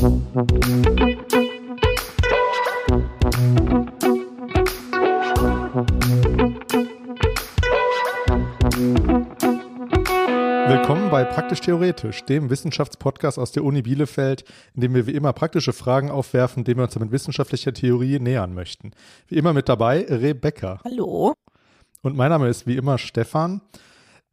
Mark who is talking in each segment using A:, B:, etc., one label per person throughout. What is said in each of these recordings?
A: Willkommen bei Praktisch Theoretisch, dem Wissenschaftspodcast aus der Uni Bielefeld, in dem wir wie immer praktische Fragen aufwerfen, denen wir uns mit wissenschaftlicher Theorie nähern möchten. Wie immer mit dabei Rebecca.
B: Hallo.
A: Und mein Name ist wie immer Stefan.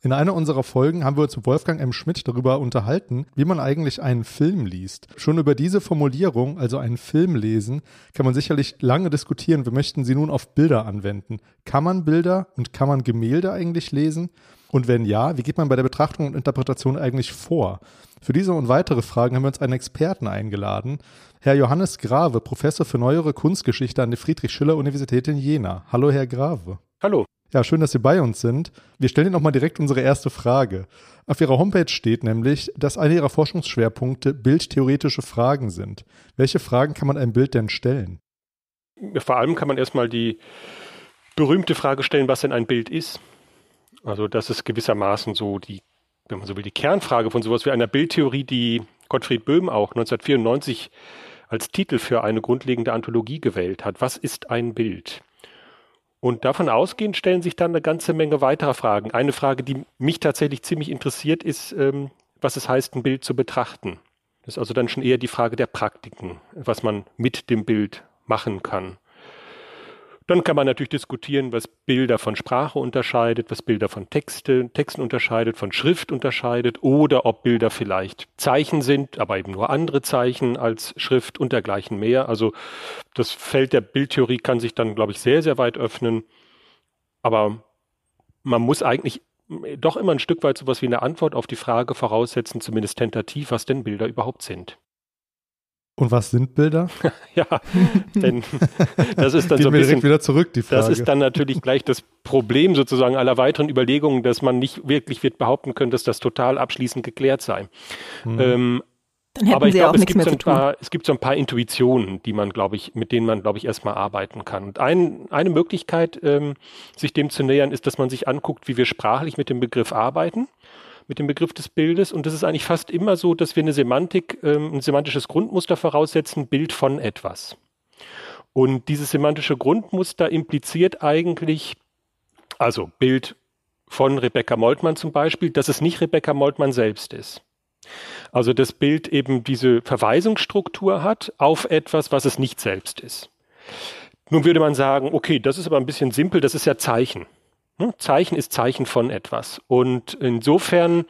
A: In einer unserer Folgen haben wir uns mit Wolfgang M. Schmidt darüber unterhalten, wie man eigentlich einen Film liest. Schon über diese Formulierung, also einen Film lesen, kann man sicherlich lange diskutieren. Wir möchten sie nun auf Bilder anwenden. Kann man Bilder und kann man Gemälde eigentlich lesen? Und wenn ja, wie geht man bei der Betrachtung und Interpretation eigentlich vor? Für diese und weitere Fragen haben wir uns einen Experten eingeladen. Herr Johannes Grave, Professor für neuere Kunstgeschichte an der Friedrich-Schiller-Universität in Jena. Hallo, Herr Grave.
C: Hallo.
A: Ja, schön, dass Sie bei uns sind. Wir stellen Ihnen nochmal direkt unsere erste Frage. Auf Ihrer Homepage steht nämlich, dass eine Ihrer Forschungsschwerpunkte bildtheoretische Fragen sind. Welche Fragen kann man einem Bild denn stellen?
C: Vor allem kann man erstmal die berühmte Frage stellen, was denn ein Bild ist. Also das ist gewissermaßen so die, wenn man so will, die Kernfrage von sowas wie einer Bildtheorie, die Gottfried Böhm auch 1994 als Titel für eine grundlegende Anthologie gewählt hat. Was ist ein Bild? Und davon ausgehend stellen sich dann eine ganze Menge weiterer Fragen. Eine Frage, die mich tatsächlich ziemlich interessiert, ist, ähm, was es heißt, ein Bild zu betrachten. Das ist also dann schon eher die Frage der Praktiken, was man mit dem Bild machen kann. Dann kann man natürlich diskutieren, was Bilder von Sprache unterscheidet, was Bilder von Texte, Texten unterscheidet, von Schrift unterscheidet oder ob Bilder vielleicht Zeichen sind, aber eben nur andere Zeichen als Schrift und dergleichen mehr. Also das Feld der Bildtheorie kann sich dann, glaube ich, sehr, sehr weit öffnen. Aber man muss eigentlich doch immer ein Stück weit sowas wie eine Antwort auf die Frage voraussetzen, zumindest tentativ, was denn Bilder überhaupt sind.
A: Und was sind Bilder?
C: ja, denn das ist dann
A: Gehen
C: so ein
A: wir
C: bisschen,
A: wieder zurück, die Frage.
C: das ist dann natürlich gleich das Problem sozusagen aller weiteren Überlegungen, dass man nicht wirklich wird behaupten können, dass das total abschließend geklärt sei.
A: Hm.
C: Ähm,
B: Dann hätten
C: aber ich
B: sie
C: glaube,
B: auch
C: es
B: nichts
C: gibt,
B: mehr
C: so
B: zu
C: ein paar, es gibt so ein paar Intuitionen, die man, glaube ich, mit denen man, glaube ich, erstmal arbeiten kann. Und ein, eine Möglichkeit, ähm, sich dem zu nähern, ist, dass man sich anguckt, wie wir sprachlich mit dem Begriff arbeiten, mit dem Begriff des Bildes. Und das ist eigentlich fast immer so, dass wir eine Semantik, ähm, ein semantisches Grundmuster voraussetzen, Bild von etwas. Und dieses semantische Grundmuster impliziert eigentlich, also Bild von Rebecca Moltmann zum Beispiel, dass es nicht Rebecca Moltmann selbst ist. Also das Bild eben diese Verweisungsstruktur hat auf etwas, was es nicht selbst ist. Nun würde man sagen, okay, das ist aber ein bisschen simpel, das ist ja Zeichen. Ne? Zeichen ist Zeichen von etwas. Und insofern,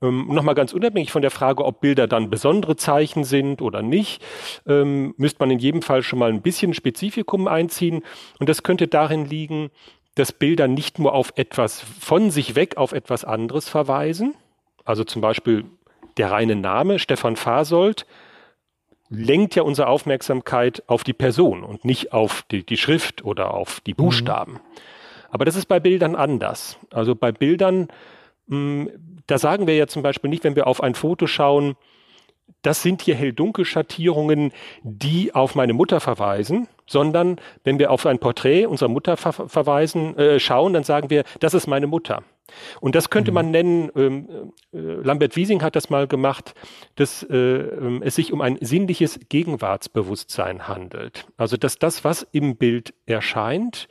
C: ähm, nochmal ganz unabhängig von der Frage, ob Bilder dann besondere Zeichen sind oder nicht, ähm, müsste man in jedem Fall schon mal ein bisschen Spezifikum einziehen. Und das könnte darin liegen, dass Bilder nicht nur auf etwas von sich weg auf etwas anderes verweisen. Also zum Beispiel der reine Name Stefan Fasold lenkt ja unsere Aufmerksamkeit auf die Person und nicht auf die, die Schrift oder auf die Buchstaben. Aber das ist bei Bildern anders. Also bei Bildern, mh, da sagen wir ja zum Beispiel nicht, wenn wir auf ein Foto schauen, das sind hier hell-dunkel-Schattierungen, die auf meine Mutter verweisen, sondern wenn wir auf ein Porträt unserer Mutter ver verweisen, äh, schauen, dann sagen wir, das ist meine Mutter. Und das könnte man nennen, ähm, äh, Lambert Wiesing hat das mal gemacht, dass äh, ähm, es sich um ein sinnliches Gegenwartsbewusstsein handelt. Also dass das, was im Bild erscheint,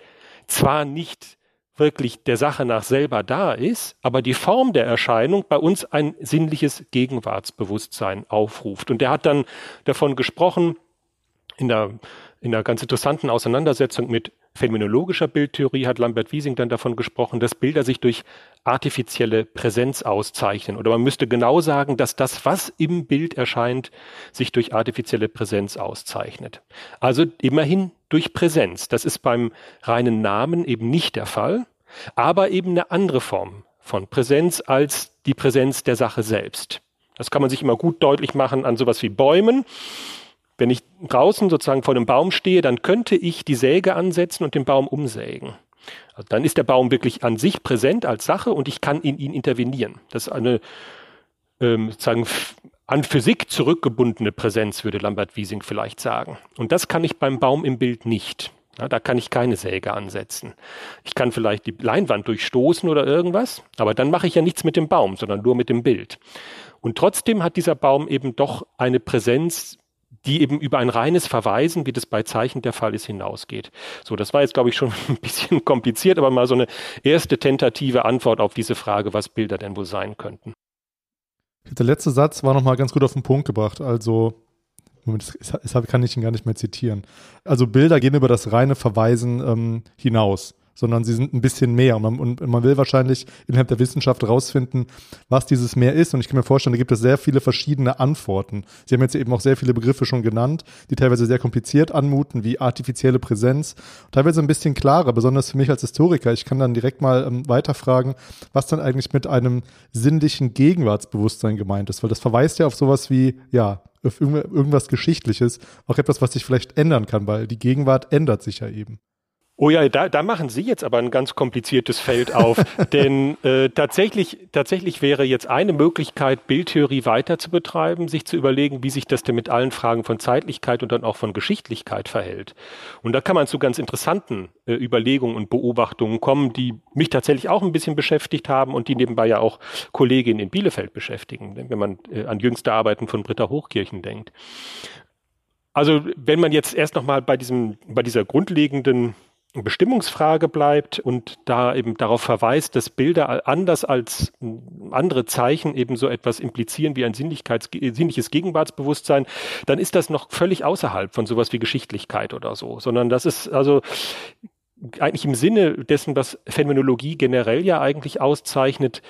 C: zwar nicht wirklich der Sache nach selber da ist, aber die Form der Erscheinung bei uns ein sinnliches Gegenwartsbewusstsein aufruft. Und der hat dann davon gesprochen, in der, in der ganz interessanten Auseinandersetzung mit phänomenologischer Bildtheorie hat Lambert Wiesing dann davon gesprochen, dass Bilder sich durch artifizielle Präsenz auszeichnen. Oder man müsste genau sagen, dass das, was im Bild erscheint, sich durch artifizielle Präsenz auszeichnet. Also immerhin durch Präsenz. Das ist beim reinen Namen eben nicht der Fall, aber eben eine andere Form von Präsenz als die Präsenz der Sache selbst. Das kann man sich immer gut deutlich machen an sowas wie Bäumen. Wenn ich draußen sozusagen vor einem Baum stehe, dann könnte ich die Säge ansetzen und den Baum umsägen. Also dann ist der Baum wirklich an sich präsent als Sache und ich kann in ihn intervenieren. Das ist eine ähm, sozusagen an Physik zurückgebundene Präsenz, würde Lambert Wiesing vielleicht sagen. Und das kann ich beim Baum im Bild nicht. Ja, da kann ich keine Säge ansetzen. Ich kann vielleicht die Leinwand durchstoßen oder irgendwas, aber dann mache ich ja nichts mit dem Baum, sondern nur mit dem Bild. Und trotzdem hat dieser Baum eben doch eine Präsenz, die eben über ein reines Verweisen, wie das bei Zeichen der Fall ist, hinausgeht. So, das war jetzt, glaube ich, schon ein bisschen kompliziert, aber mal so eine erste tentative Antwort auf diese Frage, was Bilder denn wohl sein könnten.
A: Der letzte Satz war nochmal ganz gut auf den Punkt gebracht. Also, Moment, das, kann ich ihn gar nicht mehr zitieren. Also Bilder gehen über das reine Verweisen ähm, hinaus sondern sie sind ein bisschen mehr. Und man, und man will wahrscheinlich innerhalb der Wissenschaft rausfinden, was dieses Mehr ist. Und ich kann mir vorstellen, da gibt es sehr viele verschiedene Antworten. Sie haben jetzt eben auch sehr viele Begriffe schon genannt, die teilweise sehr kompliziert anmuten, wie artifizielle Präsenz, teilweise ein bisschen klarer, besonders für mich als Historiker. Ich kann dann direkt mal ähm, weiterfragen, was dann eigentlich mit einem sinnlichen Gegenwartsbewusstsein gemeint ist, weil das verweist ja auf sowas wie, ja, auf irgendwas Geschichtliches, auch etwas, was sich vielleicht ändern kann, weil die Gegenwart ändert sich ja eben.
C: Oh ja, da, da machen Sie jetzt aber ein ganz kompliziertes Feld auf. Denn äh, tatsächlich, tatsächlich wäre jetzt eine Möglichkeit, Bildtheorie weiter zu betreiben, sich zu überlegen, wie sich das denn mit allen Fragen von Zeitlichkeit und dann auch von Geschichtlichkeit verhält. Und da kann man zu ganz interessanten äh, Überlegungen und Beobachtungen kommen, die mich tatsächlich auch ein bisschen beschäftigt haben und die nebenbei ja auch Kolleginnen in Bielefeld beschäftigen, wenn man äh, an jüngste Arbeiten von Britta Hochkirchen denkt. Also wenn man jetzt erst nochmal bei diesem, bei dieser grundlegenden Bestimmungsfrage bleibt und da eben darauf verweist, dass Bilder anders als andere Zeichen eben so etwas implizieren wie ein sinnliches Gegenwartsbewusstsein, dann ist das noch völlig außerhalb von sowas wie Geschichtlichkeit oder so, sondern das ist also eigentlich im Sinne dessen, was Phänomenologie generell ja eigentlich auszeichnet,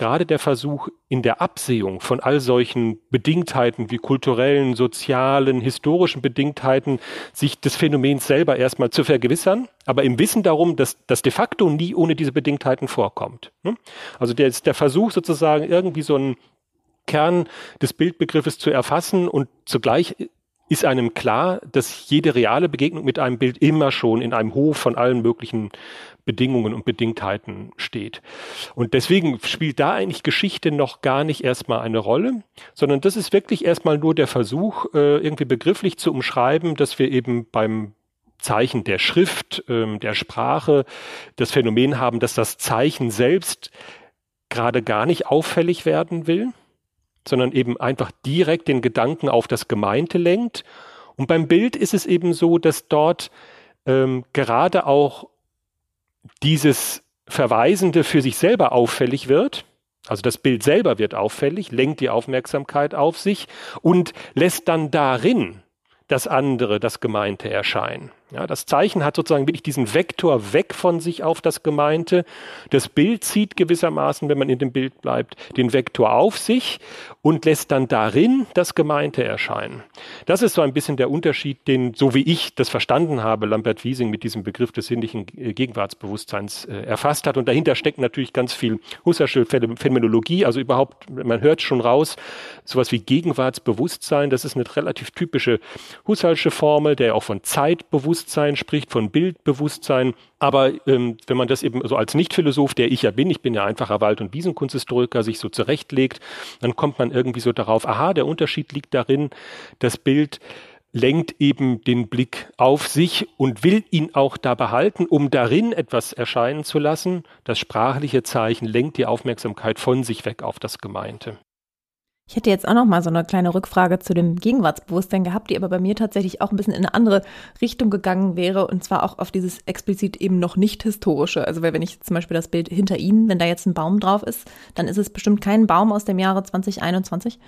C: gerade der Versuch in der Absehung von all solchen Bedingtheiten wie kulturellen, sozialen, historischen Bedingtheiten, sich des Phänomens selber erstmal zu vergewissern, aber im Wissen darum, dass das de facto nie ohne diese Bedingtheiten vorkommt. Ne? Also der, der Versuch sozusagen irgendwie so einen Kern des Bildbegriffes zu erfassen und zugleich ist einem klar, dass jede reale Begegnung mit einem Bild immer schon in einem Hof von allen möglichen Bedingungen und Bedingtheiten steht. Und deswegen spielt da eigentlich Geschichte noch gar nicht erstmal eine Rolle, sondern das ist wirklich erstmal nur der Versuch, äh, irgendwie begrifflich zu umschreiben, dass wir eben beim Zeichen der Schrift, ähm, der Sprache das Phänomen haben, dass das Zeichen selbst gerade gar nicht auffällig werden will, sondern eben einfach direkt den Gedanken auf das Gemeinte lenkt. Und beim Bild ist es eben so, dass dort ähm, gerade auch dieses Verweisende für sich selber auffällig wird. Also das Bild selber wird auffällig, lenkt die Aufmerksamkeit auf sich und lässt dann darin das andere, das Gemeinte erscheinen. Ja, das Zeichen hat sozusagen wirklich diesen Vektor weg von sich auf das Gemeinte. Das Bild zieht gewissermaßen, wenn man in dem Bild bleibt, den Vektor auf sich und lässt dann darin das Gemeinte erscheinen. Das ist so ein bisschen der Unterschied, den, so wie ich das verstanden habe, Lambert Wiesing mit diesem Begriff des sinnlichen Gegenwartsbewusstseins äh, erfasst hat. Und dahinter steckt natürlich ganz viel Husserlsche Phänomenologie. Also überhaupt, man hört schon raus, sowas wie Gegenwartsbewusstsein, das ist eine relativ typische Husserlsche Formel, der auch von Zeitbewusstsein Bewusstsein spricht, von Bildbewusstsein. Aber ähm, wenn man das eben so als Nicht-Philosoph, der ich ja bin, ich bin ja einfacher Wald- und Wiesenkunsthistoriker, sich so zurechtlegt, dann kommt man irgendwie so darauf, aha, der Unterschied liegt darin, das Bild lenkt eben den Blick auf sich und will ihn auch da behalten, um darin etwas erscheinen zu lassen. Das sprachliche Zeichen lenkt die Aufmerksamkeit von sich weg auf das Gemeinte.
B: Ich hätte jetzt auch noch mal so eine kleine Rückfrage zu dem Gegenwartsbewusstsein gehabt, die aber bei mir tatsächlich auch ein bisschen in eine andere Richtung gegangen wäre und zwar auch auf dieses explizit eben noch nicht historische. Also wenn ich zum Beispiel das Bild hinter Ihnen, wenn da jetzt ein Baum drauf ist, dann ist es bestimmt kein Baum aus dem Jahre 2021.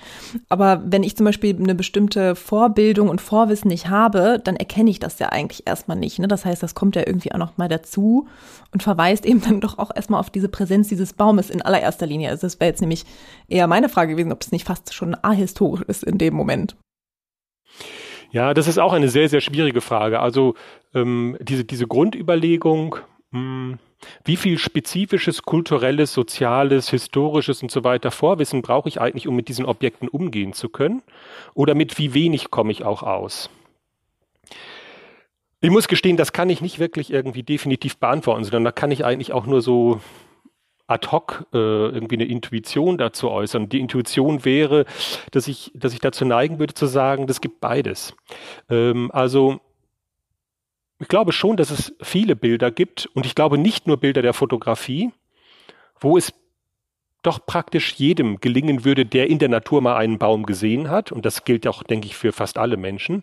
B: Aber wenn ich zum Beispiel eine bestimmte Vorbildung und Vorwissen nicht habe, dann erkenne ich das ja eigentlich erstmal nicht. Ne? Das heißt, das kommt ja irgendwie auch noch mal dazu und verweist eben dann doch auch erstmal auf diese Präsenz dieses Baumes in allererster Linie. Also das wäre jetzt nämlich eher meine Frage gewesen, ob es nicht fast schon ahistorisch ist in dem Moment.
C: Ja, das ist auch eine sehr, sehr schwierige Frage. Also ähm, diese, diese Grundüberlegung, mh, hm, wie viel spezifisches, kulturelles, soziales, historisches und so weiter Vorwissen brauche ich eigentlich, um mit diesen Objekten umgehen zu können? Oder mit wie wenig komme ich auch aus? Ich muss gestehen, das kann ich nicht wirklich irgendwie definitiv beantworten, sondern da kann ich eigentlich auch nur so ad hoc äh, irgendwie eine Intuition dazu äußern. Die Intuition wäre, dass ich, dass ich dazu neigen würde zu sagen, das gibt beides. Ähm, also ich glaube schon, dass es viele Bilder gibt und ich glaube nicht nur Bilder der Fotografie, wo es doch praktisch jedem gelingen würde, der in der Natur mal einen Baum gesehen hat, und das gilt auch, denke ich, für fast alle Menschen,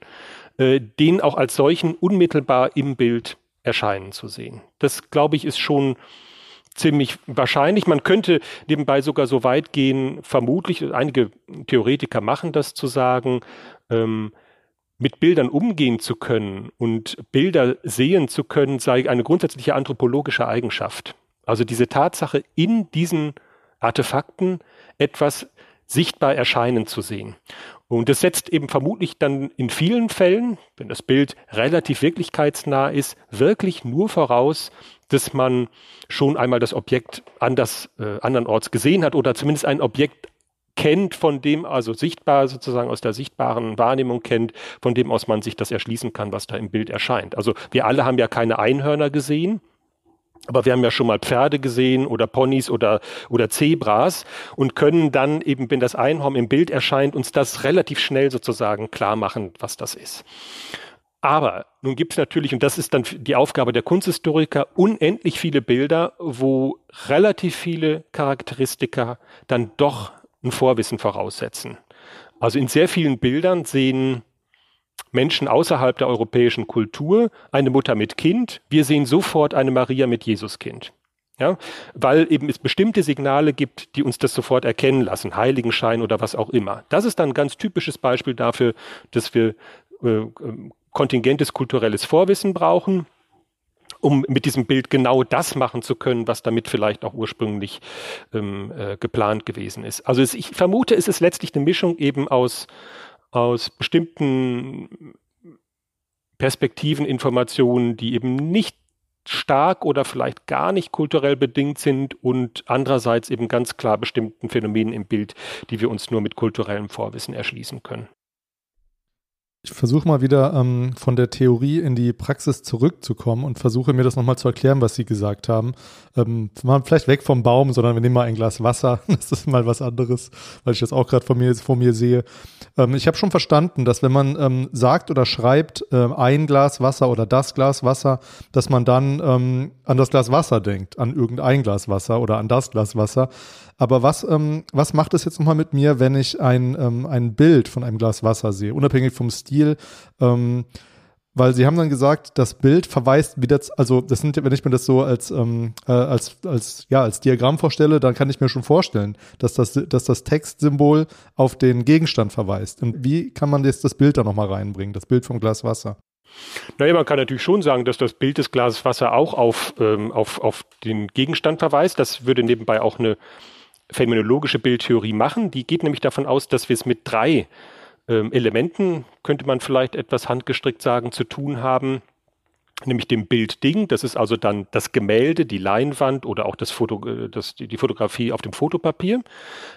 C: äh, den auch als solchen unmittelbar im Bild erscheinen zu sehen. Das, glaube ich, ist schon ziemlich wahrscheinlich. Man könnte nebenbei sogar so weit gehen, vermutlich, einige Theoretiker machen das zu sagen, ähm, mit Bildern umgehen zu können und Bilder sehen zu können, sei eine grundsätzliche anthropologische Eigenschaft. Also diese Tatsache, in diesen Artefakten etwas sichtbar erscheinen zu sehen. Und das setzt eben vermutlich dann in vielen Fällen, wenn das Bild relativ wirklichkeitsnah ist, wirklich nur voraus, dass man schon einmal das Objekt anders, äh, andernorts gesehen hat oder zumindest ein Objekt kennt, von dem also sichtbar sozusagen aus der sichtbaren Wahrnehmung kennt, von dem aus man sich das erschließen kann, was da im Bild erscheint. Also wir alle haben ja keine Einhörner gesehen. Aber wir haben ja schon mal Pferde gesehen oder Ponys oder, oder Zebras und können dann eben, wenn das Einhorn im Bild erscheint, uns das relativ schnell sozusagen klar machen, was das ist. Aber nun gibt es natürlich, und das ist dann die Aufgabe der Kunsthistoriker, unendlich viele Bilder, wo relativ viele Charakteristika dann doch ein Vorwissen voraussetzen. Also in sehr vielen Bildern sehen Menschen außerhalb der europäischen Kultur eine Mutter mit Kind. Wir sehen sofort eine Maria mit Jesuskind. Ja, weil eben es bestimmte Signale gibt, die uns das sofort erkennen lassen, Heiligenschein oder was auch immer. Das ist dann ein ganz typisches Beispiel dafür, dass wir äh, kontingentes kulturelles Vorwissen brauchen um mit diesem Bild genau das machen zu können, was damit vielleicht auch ursprünglich ähm, äh, geplant gewesen ist. Also es, ich vermute, es ist letztlich eine Mischung eben aus, aus bestimmten Perspektiven, Informationen, die eben nicht stark oder vielleicht gar nicht kulturell bedingt sind und andererseits eben ganz klar bestimmten Phänomenen im Bild, die wir uns nur mit kulturellem Vorwissen erschließen können.
A: Ich versuche mal wieder ähm, von der Theorie in die Praxis zurückzukommen und versuche mir das nochmal zu erklären, was Sie gesagt haben. Ähm, vielleicht weg vom Baum, sondern wir nehmen mal ein Glas Wasser. Das ist mal was anderes, weil ich das auch gerade vor mir, vor mir sehe. Ähm, ich habe schon verstanden, dass wenn man ähm, sagt oder schreibt äh, ein Glas Wasser oder das Glas Wasser, dass man dann ähm, an das Glas Wasser denkt, an irgendein Glas Wasser oder an das Glas Wasser. Aber was, ähm, was macht es jetzt nochmal mit mir, wenn ich ein, ähm, ein Bild von einem Glas Wasser sehe, unabhängig vom Stil? Ähm, weil sie haben dann gesagt, das Bild verweist wieder, also das sind, wenn ich mir das so als, ähm, äh, als, als, ja, als Diagramm vorstelle, dann kann ich mir schon vorstellen, dass das, dass das Textsymbol auf den Gegenstand verweist. Und wie kann man jetzt das Bild da nochmal reinbringen, das Bild vom Glas Wasser?
C: Naja, man kann natürlich schon sagen, dass das Bild des Glases Wasser auch auf, ähm, auf, auf den Gegenstand verweist. Das würde nebenbei auch eine phänomenologische Bildtheorie machen. Die geht nämlich davon aus, dass wir es mit drei ähm, Elementen, könnte man vielleicht etwas handgestrickt sagen, zu tun haben nämlich dem Bildding, das ist also dann das Gemälde, die Leinwand oder auch das Foto, äh, das, die Fotografie auf dem Fotopapier.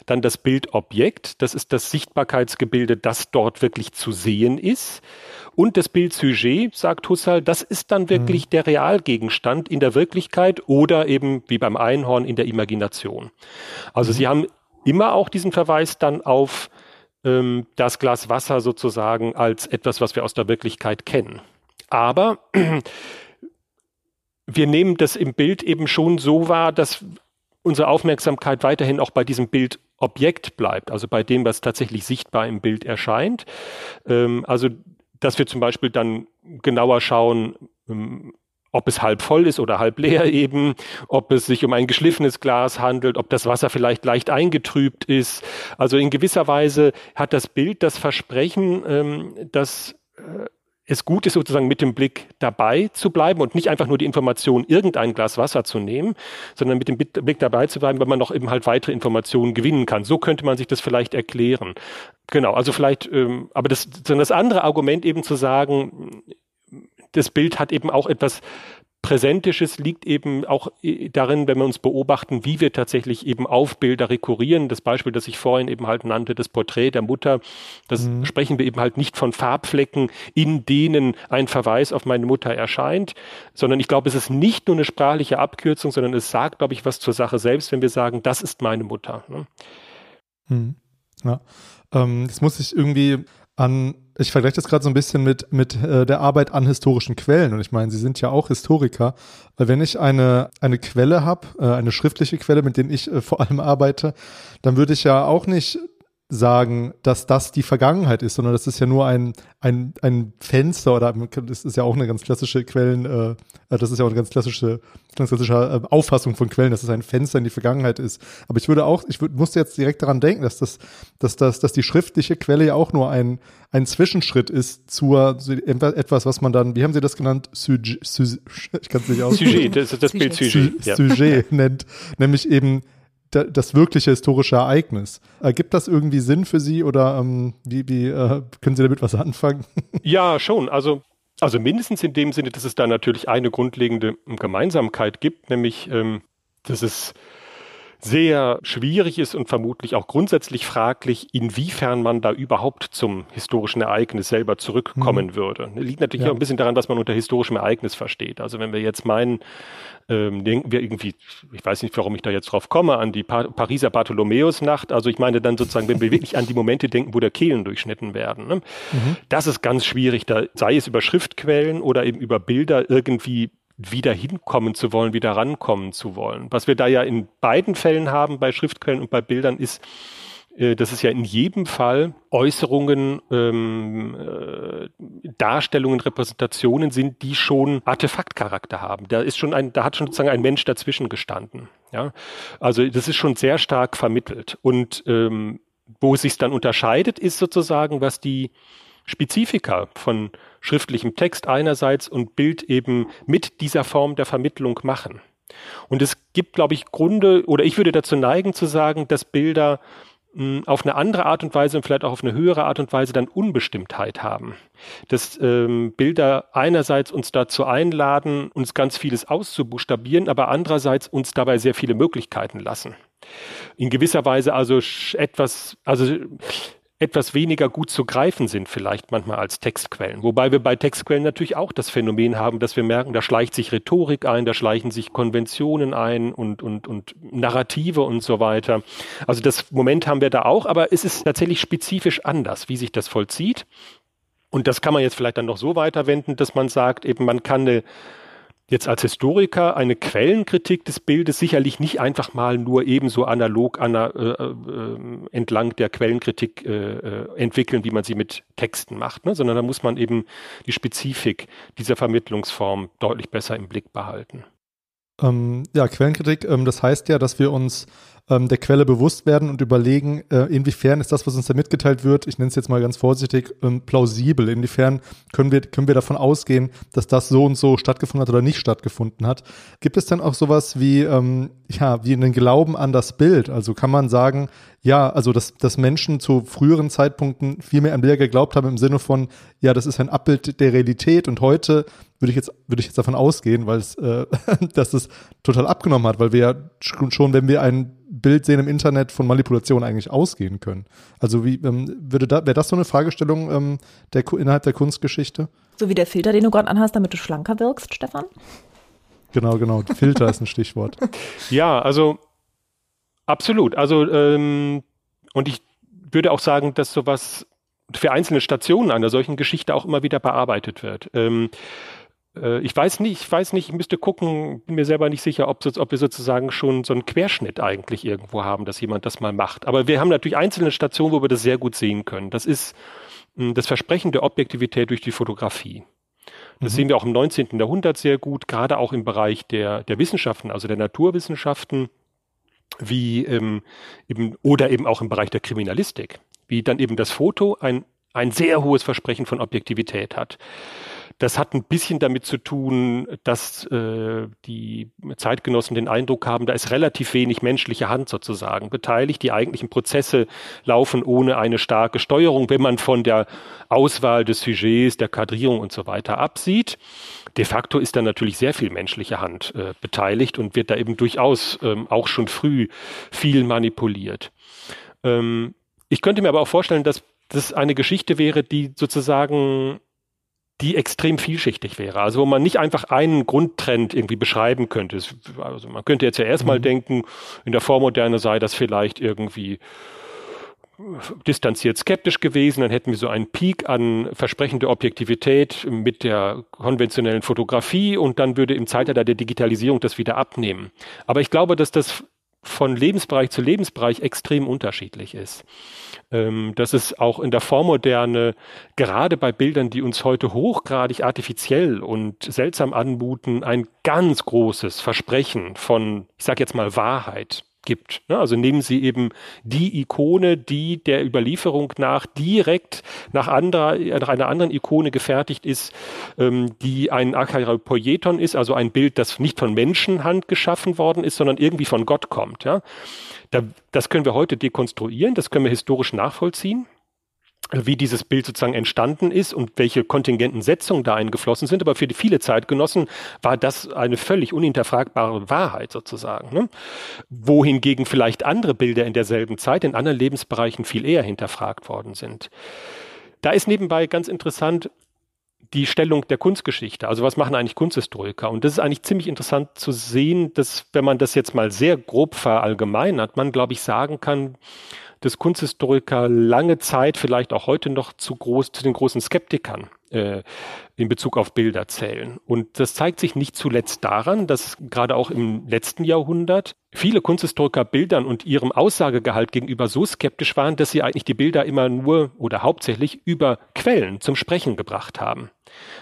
C: Dann das Bildobjekt, das ist das Sichtbarkeitsgebilde, das dort wirklich zu sehen ist. Und das Bildsujet, sagt Husserl, das ist dann wirklich mhm. der Realgegenstand in der Wirklichkeit oder eben wie beim Einhorn in der Imagination. Also mhm. Sie haben immer auch diesen Verweis dann auf ähm, das Glas Wasser sozusagen als etwas, was wir aus der Wirklichkeit kennen. Aber wir nehmen das im Bild eben schon so wahr, dass unsere Aufmerksamkeit weiterhin auch bei diesem Bildobjekt bleibt, also bei dem, was tatsächlich sichtbar im Bild erscheint. Ähm, also dass wir zum Beispiel dann genauer schauen, ähm, ob es halb voll ist oder halb leer eben, ob es sich um ein geschliffenes Glas handelt, ob das Wasser vielleicht leicht eingetrübt ist. Also in gewisser Weise hat das Bild das Versprechen, ähm, dass äh, es gut ist, sozusagen mit dem Blick dabei zu bleiben und nicht einfach nur die Information, irgendein Glas Wasser zu nehmen, sondern mit dem Blick dabei zu bleiben, weil man noch eben halt weitere Informationen gewinnen kann. So könnte man sich das vielleicht erklären. Genau, also vielleicht, ähm, aber das, das andere Argument eben zu sagen, das Bild hat eben auch etwas Präsentisches liegt eben auch äh, darin, wenn wir uns beobachten, wie wir tatsächlich eben auf Bilder rekurrieren. Das Beispiel, das ich vorhin eben halt nannte, das Porträt der Mutter, das mhm. sprechen wir eben halt nicht von Farbflecken, in denen ein Verweis auf meine Mutter erscheint, sondern ich glaube, es ist nicht nur eine sprachliche Abkürzung, sondern es sagt, glaube ich, was zur Sache selbst, wenn wir sagen, das ist meine Mutter. Ne?
A: Mhm. Ja. Ähm, das muss ich irgendwie an, ich vergleiche das gerade so ein bisschen mit, mit äh, der Arbeit an historischen Quellen. Und ich meine, Sie sind ja auch Historiker. Weil wenn ich eine, eine Quelle habe, äh, eine schriftliche Quelle, mit der ich äh, vor allem arbeite, dann würde ich ja auch nicht sagen, dass das die Vergangenheit ist, sondern das ist ja nur ein, ein, ein Fenster oder das ist ja auch eine ganz klassische Quellen, äh, das ist ja auch eine ganz klassische, ganz klassische äh, Auffassung von Quellen, dass es ein Fenster in die Vergangenheit ist. Aber ich würde auch, ich würd, musste jetzt direkt daran denken, dass das, dass das, dass die schriftliche Quelle ja auch nur ein, ein Zwischenschritt ist zur etwas, was man dann, wie haben Sie das genannt? Sujet, ich kann es nicht aus.
C: Sujet, das ist das Bild Sujet.
A: Sujet ja. nennt, nämlich eben das wirkliche historische Ereignis. Ergibt das irgendwie Sinn für Sie oder ähm, wie, wie äh, können Sie damit was anfangen?
C: Ja, schon. Also, also mindestens in dem Sinne, dass es da natürlich eine grundlegende Gemeinsamkeit gibt, nämlich ähm, dass es sehr schwierig ist und vermutlich auch grundsätzlich fraglich, inwiefern man da überhaupt zum historischen Ereignis selber zurückkommen mhm. würde. Liegt natürlich ja. auch ein bisschen daran, was man unter historischem Ereignis versteht. Also wenn wir jetzt meinen, ähm, denken wir irgendwie, ich weiß nicht, warum ich da jetzt drauf komme, an die pa Pariser Bartholomäusnacht. Also ich meine dann sozusagen, wenn wir wirklich an die Momente denken, wo der Kehlen durchschnitten werden. Ne? Mhm. Das ist ganz schwierig, da sei es über Schriftquellen oder eben über Bilder irgendwie wieder hinkommen zu wollen, wieder rankommen zu wollen. Was wir da ja in beiden Fällen haben, bei Schriftquellen und bei Bildern, ist, äh, dass es ja in jedem Fall Äußerungen, ähm, äh, Darstellungen, Repräsentationen sind, die schon Artefaktcharakter haben. Da ist schon ein, da hat schon sozusagen ein Mensch dazwischen gestanden. Ja, also das ist schon sehr stark vermittelt. Und ähm, wo es sich dann unterscheidet, ist sozusagen, was die Spezifika von schriftlichem Text einerseits und Bild eben mit dieser Form der Vermittlung machen. Und es gibt, glaube ich, Gründe, oder ich würde dazu neigen zu sagen, dass Bilder hm, auf eine andere Art und Weise und vielleicht auch auf eine höhere Art und Weise dann Unbestimmtheit haben. Dass ähm, Bilder einerseits uns dazu einladen, uns ganz vieles auszubuchstabieren, aber andererseits uns dabei sehr viele Möglichkeiten lassen. In gewisser Weise also etwas, also etwas weniger gut zu greifen sind vielleicht manchmal als Textquellen. Wobei wir bei Textquellen natürlich auch das Phänomen haben, dass wir merken, da schleicht sich Rhetorik ein, da schleichen sich Konventionen ein und, und, und Narrative und so weiter. Also das Moment haben wir da auch, aber es ist tatsächlich spezifisch anders, wie sich das vollzieht. Und das kann man jetzt vielleicht dann noch so weiterwenden, dass man sagt, eben man kann eine jetzt als Historiker eine Quellenkritik des Bildes sicherlich nicht einfach mal nur ebenso analog an, äh, äh, entlang der Quellenkritik äh, äh, entwickeln, wie man sie mit Texten macht, ne? sondern da muss man eben die Spezifik dieser Vermittlungsform deutlich besser im Blick behalten.
A: Ähm, ja, Quellenkritik, ähm, das heißt ja, dass wir uns ähm, der Quelle bewusst werden und überlegen, äh, inwiefern ist das, was uns da mitgeteilt wird, ich nenne es jetzt mal ganz vorsichtig, ähm, plausibel. Inwiefern können wir, können wir davon ausgehen, dass das so und so stattgefunden hat oder nicht stattgefunden hat. Gibt es dann auch sowas wie, ähm, ja, wie einen Glauben an das Bild? Also kann man sagen, ja, also dass, dass Menschen zu früheren Zeitpunkten viel mehr an Bilder geglaubt haben im Sinne von, ja, das ist ein Abbild der Realität und heute würde ich jetzt, würde ich jetzt davon ausgehen, weil es, äh, dass es total abgenommen hat, weil wir ja schon, wenn wir ein Bild sehen im Internet von Manipulation eigentlich ausgehen können. Also wie ähm, würde da wäre das so eine Fragestellung ähm, der innerhalb der Kunstgeschichte?
B: So wie der Filter, den du gerade anhast, damit du schlanker wirkst, Stefan?
A: Genau, genau. Filter ist ein Stichwort.
C: Ja, also absolut. Also ähm, und ich würde auch sagen, dass sowas für einzelne Stationen einer solchen Geschichte auch immer wieder bearbeitet wird. Ähm, äh, ich weiß nicht, ich weiß nicht, ich müsste gucken, bin mir selber nicht sicher, ob, ob wir sozusagen schon so einen Querschnitt eigentlich irgendwo haben, dass jemand das mal macht. Aber wir haben natürlich einzelne Stationen, wo wir das sehr gut sehen können. Das ist hm, das Versprechen der Objektivität durch die Fotografie. Das mhm. sehen wir auch im 19. Jahrhundert sehr gut, gerade auch im Bereich der, der Wissenschaften, also der Naturwissenschaften, wie ähm, eben, oder eben auch im Bereich der Kriminalistik, wie dann eben das Foto ein, ein sehr hohes Versprechen von Objektivität hat. Das hat ein bisschen damit zu tun, dass äh, die Zeitgenossen den Eindruck haben, da ist relativ wenig menschliche Hand sozusagen beteiligt. Die eigentlichen Prozesse laufen ohne eine starke Steuerung, wenn man von der Auswahl des Sujets, der Kadrierung und so weiter absieht. De facto ist da natürlich sehr viel menschliche Hand äh, beteiligt und wird da eben durchaus ähm, auch schon früh viel manipuliert. Ähm, ich könnte mir aber auch vorstellen, dass das eine Geschichte wäre, die sozusagen die extrem vielschichtig wäre. Also wo man nicht einfach einen Grundtrend irgendwie beschreiben könnte. Also man könnte jetzt ja erstmal mhm. denken, in der Vormoderne sei das vielleicht irgendwie distanziert skeptisch gewesen, dann hätten wir so einen Peak an versprechender Objektivität mit der konventionellen Fotografie und dann würde im Zeitalter der Digitalisierung das wieder abnehmen. Aber ich glaube, dass das von Lebensbereich zu Lebensbereich extrem unterschiedlich ist. Ähm, dass es auch in der Vormoderne, gerade bei Bildern, die uns heute hochgradig artifiziell und seltsam anmuten, ein ganz großes Versprechen von, ich sage jetzt mal, Wahrheit gibt. Also nehmen Sie eben die Ikone, die der Überlieferung nach direkt nach, anderer, nach einer anderen Ikone gefertigt ist, ähm, die ein Akarapoieton ist, also ein Bild, das nicht von Menschenhand geschaffen worden ist, sondern irgendwie von Gott kommt. Ja? Da, das können wir heute dekonstruieren, das können wir historisch nachvollziehen wie dieses Bild sozusagen entstanden ist und welche kontingenten Setzungen da eingeflossen sind. Aber für die viele Zeitgenossen war das eine völlig unhinterfragbare Wahrheit sozusagen. Ne? Wohingegen vielleicht andere Bilder in derselben Zeit in anderen Lebensbereichen viel eher hinterfragt worden sind. Da ist nebenbei ganz interessant, die Stellung der Kunstgeschichte. Also was machen eigentlich Kunsthistoriker? Und das ist eigentlich ziemlich interessant zu sehen, dass wenn man das jetzt mal sehr grob verallgemeinert, man glaube ich sagen kann, dass Kunsthistoriker lange Zeit, vielleicht auch heute noch zu groß, zu den großen Skeptikern äh, in Bezug auf Bilder zählen. Und das zeigt sich nicht zuletzt daran, dass gerade auch im letzten Jahrhundert viele Kunsthistoriker Bildern und ihrem Aussagegehalt gegenüber so skeptisch waren, dass sie eigentlich die Bilder immer nur oder hauptsächlich über Quellen zum Sprechen gebracht haben.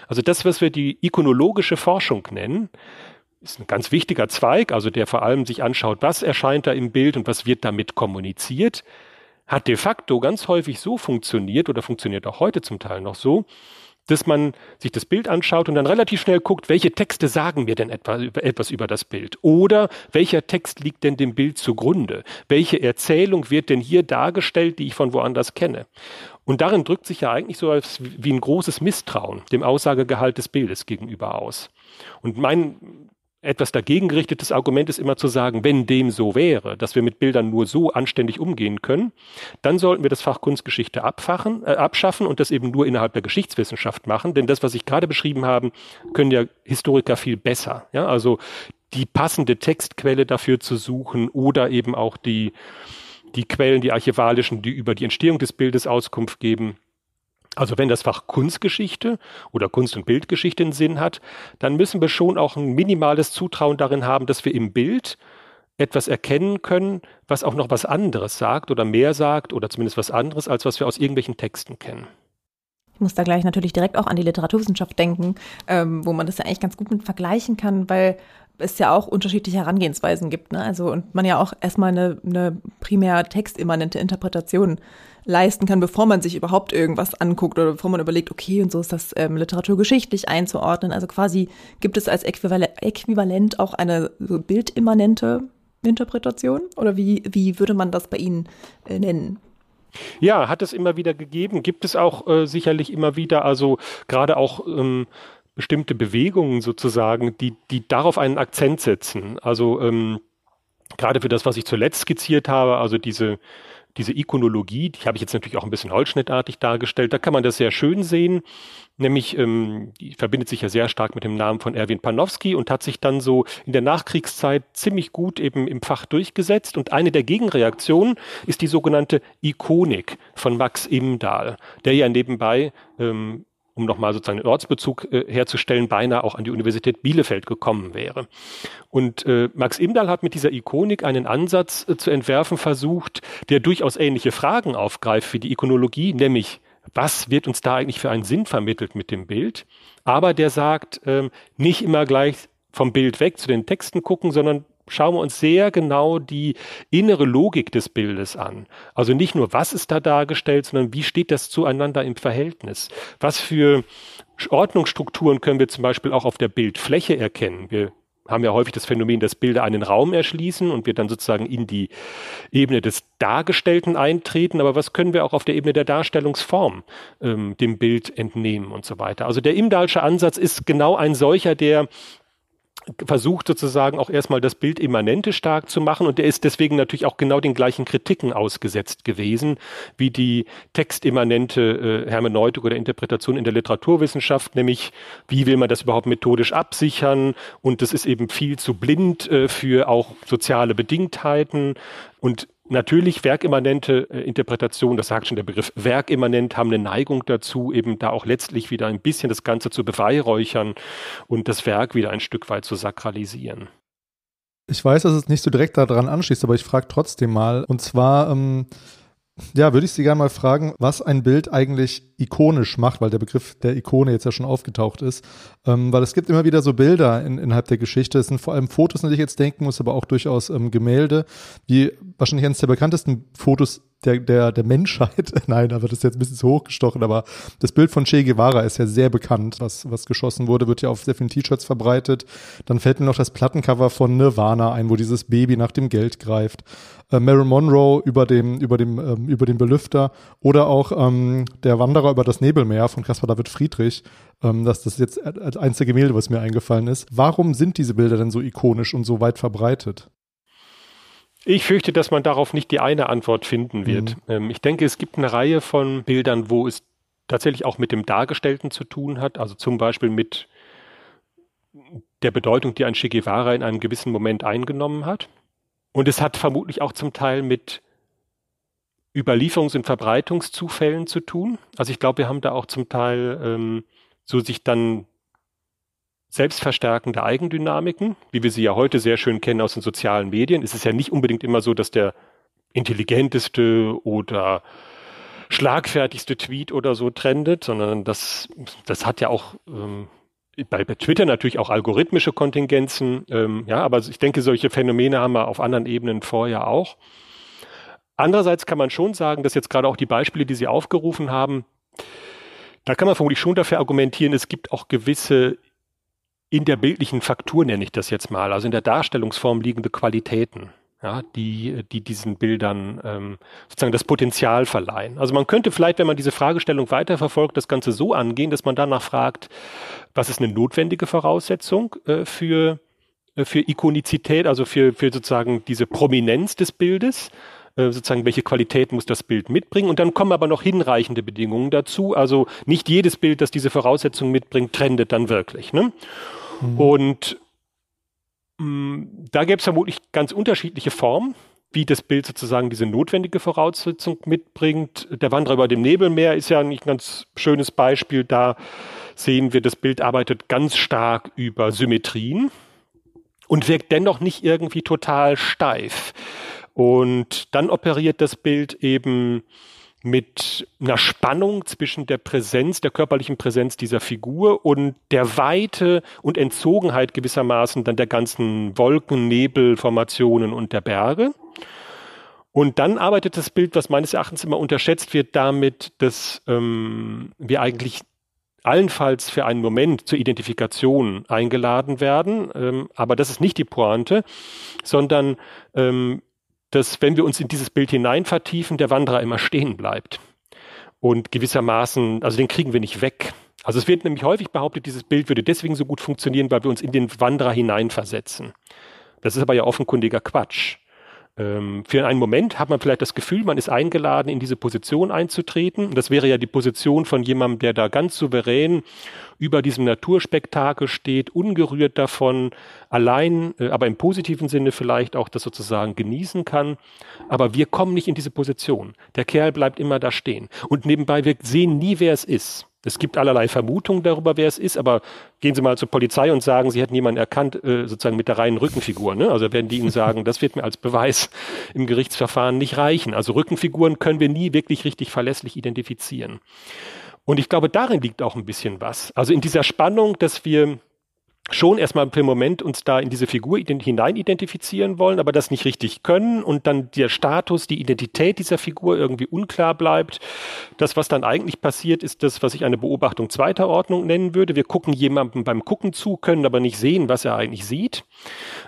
C: Also das, was wir die ikonologische Forschung nennen, ist ein ganz wichtiger Zweig, also der vor allem sich anschaut, was erscheint da im Bild und was wird damit kommuniziert hat de facto ganz häufig so funktioniert oder funktioniert auch heute zum Teil noch so, dass man sich das Bild anschaut und dann relativ schnell guckt, welche Texte sagen mir denn etwa, etwas über das Bild? Oder welcher Text liegt denn dem Bild zugrunde? Welche Erzählung wird denn hier dargestellt, die ich von woanders kenne? Und darin drückt sich ja eigentlich so als wie ein großes Misstrauen dem Aussagegehalt des Bildes gegenüber aus. Und mein etwas dagegen gerichtetes Argument ist immer zu sagen, wenn dem so wäre, dass wir mit Bildern nur so anständig umgehen können, dann sollten wir das Fach Kunstgeschichte abfachen, äh, abschaffen und das eben nur innerhalb der Geschichtswissenschaft machen. Denn das, was ich gerade beschrieben habe, können ja Historiker viel besser. Ja, also die passende Textquelle dafür zu suchen oder eben auch die, die Quellen, die archivalischen, die über die Entstehung des Bildes Auskunft geben also wenn das Fach Kunstgeschichte oder Kunst- und Bildgeschichte einen Sinn hat, dann müssen wir schon auch ein minimales Zutrauen darin haben, dass wir im Bild etwas erkennen können, was auch noch was anderes sagt oder mehr sagt oder zumindest was anderes, als was wir aus irgendwelchen Texten kennen.
B: Ich muss da gleich natürlich direkt auch an die Literaturwissenschaft denken, ähm, wo man das ja eigentlich ganz gut mit vergleichen kann, weil es ja auch unterschiedliche Herangehensweisen gibt. Ne? Also und man ja auch erstmal eine, eine primär textimmanente Interpretation leisten kann, bevor man sich überhaupt irgendwas anguckt oder bevor man überlegt, okay, und so ist das ähm, literaturgeschichtlich einzuordnen. Also quasi gibt es als Äquivalent, auch eine so bildimmanente Interpretation? Oder wie, wie würde man das bei Ihnen äh, nennen?
C: Ja, hat es immer wieder gegeben, gibt es auch äh, sicherlich immer wieder, also gerade auch ähm, bestimmte Bewegungen sozusagen, die, die darauf einen Akzent setzen. Also ähm, gerade für das, was ich zuletzt skizziert habe, also diese diese Ikonologie, die habe ich jetzt natürlich auch ein bisschen holzschnittartig dargestellt, da kann man das sehr schön sehen. Nämlich, ähm, die verbindet sich ja sehr stark mit dem Namen von Erwin Panofsky und hat sich dann so in der Nachkriegszeit ziemlich gut eben im Fach durchgesetzt. Und eine der Gegenreaktionen ist die sogenannte Ikonik von Max Imdahl, der ja nebenbei ähm, um nochmal sozusagen einen Ortsbezug äh, herzustellen, beinahe auch an die Universität Bielefeld gekommen wäre. Und äh, Max Imdahl hat mit dieser Ikonik einen Ansatz äh, zu entwerfen versucht, der durchaus ähnliche Fragen aufgreift wie die Ikonologie, nämlich was wird uns da eigentlich für einen Sinn vermittelt mit dem Bild? Aber der sagt, ähm, nicht immer gleich vom Bild weg zu den Texten gucken, sondern schauen wir uns sehr genau die innere Logik des Bildes an. Also nicht nur, was ist da dargestellt, sondern wie steht das zueinander im Verhältnis? Was für Ordnungsstrukturen können wir zum Beispiel auch auf der Bildfläche erkennen? Wir haben ja häufig das Phänomen, dass Bilder einen Raum erschließen und wir dann sozusagen in die Ebene des Dargestellten eintreten. Aber was können wir auch auf der Ebene der Darstellungsform ähm, dem Bild entnehmen und so weiter? Also der Imdalsche Ansatz ist genau ein solcher, der versucht sozusagen auch erstmal das Bild Immanente stark zu machen. Und der ist deswegen natürlich auch genau den gleichen Kritiken ausgesetzt gewesen, wie die textimmanente äh, Hermeneutik oder Interpretation in der Literaturwissenschaft, nämlich wie will man das überhaupt methodisch absichern? Und das ist eben viel zu blind äh, für auch soziale Bedingtheiten. Und natürlich werkimmanente äh, Interpretation, das sagt schon der Begriff, werkimmanent haben eine Neigung dazu, eben da auch letztlich wieder ein bisschen das Ganze zu beweihräuchern und das Werk wieder ein Stück weit zu sakralisieren.
A: Ich weiß, dass es nicht so direkt daran anschließt, aber ich frage trotzdem mal. Und zwar, ähm, ja, würde ich Sie gerne mal fragen, was ein Bild eigentlich ikonisch macht, weil der Begriff der Ikone jetzt ja schon aufgetaucht ist. Ähm, weil es gibt immer wieder so Bilder in, innerhalb der Geschichte. Es sind vor allem Fotos, an die ich jetzt denken muss, aber auch durchaus ähm, Gemälde, wie wahrscheinlich eines der bekanntesten Fotos der, der, der Menschheit. Nein, aber das ist jetzt ein bisschen zu hochgestochen, aber das Bild von Che Guevara ist ja sehr bekannt. Was, was geschossen wurde, wird ja auf sehr vielen T-Shirts verbreitet. Dann fällt mir noch das Plattencover von Nirvana ein, wo dieses Baby nach dem Geld greift. Äh, Marilyn Monroe über dem, über dem, ähm, über dem Belüfter oder auch ähm, der Wanderer über das Nebelmeer von Caspar David Friedrich. Ähm, das, das ist jetzt als eins der Gemälde, was mir eingefallen ist. Warum sind diese Bilder denn so ikonisch und so weit verbreitet?
C: Ich fürchte, dass man darauf nicht die eine Antwort finden wird. Mhm. Ähm, ich denke, es gibt eine Reihe von Bildern, wo es tatsächlich auch mit dem Dargestellten zu tun hat, also zum Beispiel mit der Bedeutung, die ein Che Guevara in einem gewissen Moment eingenommen hat. Und es hat vermutlich auch zum Teil mit Überlieferungs- und Verbreitungszufällen zu tun. Also ich glaube, wir haben da auch zum Teil ähm, so sich dann selbstverstärkende Eigendynamiken, wie wir sie ja heute sehr schön kennen aus den sozialen Medien. Es ist ja nicht unbedingt immer so, dass der intelligenteste oder schlagfertigste Tweet oder so trendet, sondern das, das hat ja auch ähm, bei, Twitter natürlich auch algorithmische Kontingenzen, ähm, ja, aber ich denke, solche Phänomene haben wir auf anderen Ebenen vorher auch. Andererseits kann man schon sagen, dass jetzt gerade auch die Beispiele, die Sie aufgerufen haben, da kann man vermutlich schon dafür argumentieren, es gibt auch gewisse in der bildlichen Faktur nenne ich das jetzt mal, also in der Darstellungsform liegende Qualitäten, ja, die, die diesen Bildern ähm, sozusagen das Potenzial verleihen. Also man könnte vielleicht, wenn man diese Fragestellung weiterverfolgt, das Ganze so angehen, dass man danach fragt, was ist eine notwendige Voraussetzung äh, für, äh, für Ikonizität, also für, für sozusagen diese Prominenz des Bildes äh, sozusagen, welche Qualität muss das Bild mitbringen. Und dann kommen aber noch hinreichende Bedingungen dazu. Also nicht jedes Bild, das diese Voraussetzungen mitbringt, trendet dann wirklich. Ne? Mhm. Und mh, mm, da gäbe es vermutlich ganz unterschiedliche Formen, wie das Bild sozusagen diese notwendige Voraussetzung mitbringt. Der Wanderer über dem Nebelmeer ist ja ein ganz schönes Beispiel. Da sehen wir, das Bild arbeitet ganz stark über Symmetrien und wirkt dennoch nicht irgendwie total steif. Und dann operiert das Bild eben mit einer Spannung zwischen der Präsenz, der körperlichen Präsenz dieser Figur und der Weite und Entzogenheit gewissermaßen dann der ganzen Wolken, Nebelformationen und der Berge. Und dann arbeitet das Bild, was meines Erachtens immer unterschätzt wird, damit, dass ähm, wir eigentlich allenfalls für einen Moment zur Identifikation eingeladen werden. Ähm, aber das ist nicht die Pointe, sondern ähm, dass wenn wir uns in dieses Bild hinein vertiefen, der Wanderer immer stehen bleibt. Und gewissermaßen, also den kriegen wir nicht weg. Also es wird nämlich häufig behauptet, dieses Bild würde deswegen so gut funktionieren, weil wir uns in den Wanderer hineinversetzen. Das ist aber ja offenkundiger Quatsch. Ähm, für einen Moment hat man vielleicht das Gefühl, man ist eingeladen, in diese Position einzutreten. Das wäre ja die Position von jemandem, der da ganz souverän über diesem Naturspektakel steht, ungerührt davon, allein, äh, aber im positiven Sinne vielleicht auch das sozusagen genießen kann. Aber wir kommen nicht in diese Position. Der Kerl bleibt immer da stehen. Und nebenbei, wir sehen nie, wer es ist. Es gibt allerlei Vermutungen darüber, wer es ist, aber gehen Sie mal zur Polizei und sagen, Sie hätten jemanden erkannt, äh, sozusagen mit der reinen Rückenfigur. Ne? Also werden die Ihnen sagen, das wird mir als Beweis im Gerichtsverfahren nicht reichen. Also Rückenfiguren können wir nie wirklich richtig verlässlich identifizieren. Und ich glaube, darin liegt auch ein bisschen was. Also in dieser Spannung, dass wir schon erstmal einen Moment uns da in diese Figur hinein identifizieren wollen, aber das nicht richtig können und dann der Status, die Identität dieser Figur irgendwie unklar bleibt. Das, was dann eigentlich passiert, ist das, was ich eine Beobachtung zweiter Ordnung nennen würde. Wir gucken jemandem beim Gucken zu, können aber nicht sehen, was er eigentlich sieht.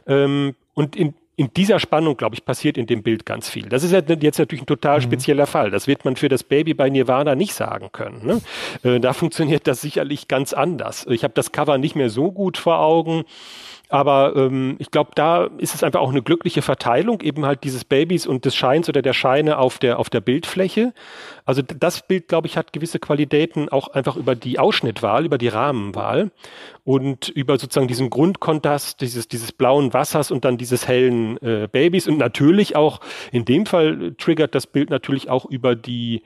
C: Ähm, und in in dieser Spannung, glaube ich, passiert in dem Bild ganz viel. Das ist jetzt natürlich ein total mhm. spezieller Fall. Das wird man für das Baby bei Nirvana nicht sagen können. Ne? Äh, da funktioniert das sicherlich ganz anders. Ich habe das Cover nicht mehr so gut vor Augen. Aber ähm, ich glaube, da ist es einfach auch eine glückliche Verteilung eben halt dieses Babys und des Scheins oder der Scheine auf der, auf der Bildfläche. Also das Bild, glaube ich, hat gewisse Qualitäten auch einfach über die Ausschnittwahl, über die Rahmenwahl und über sozusagen diesen Grundkontrast dieses, dieses blauen Wassers und dann dieses hellen äh, Babys und natürlich auch, in dem Fall triggert das Bild natürlich auch über die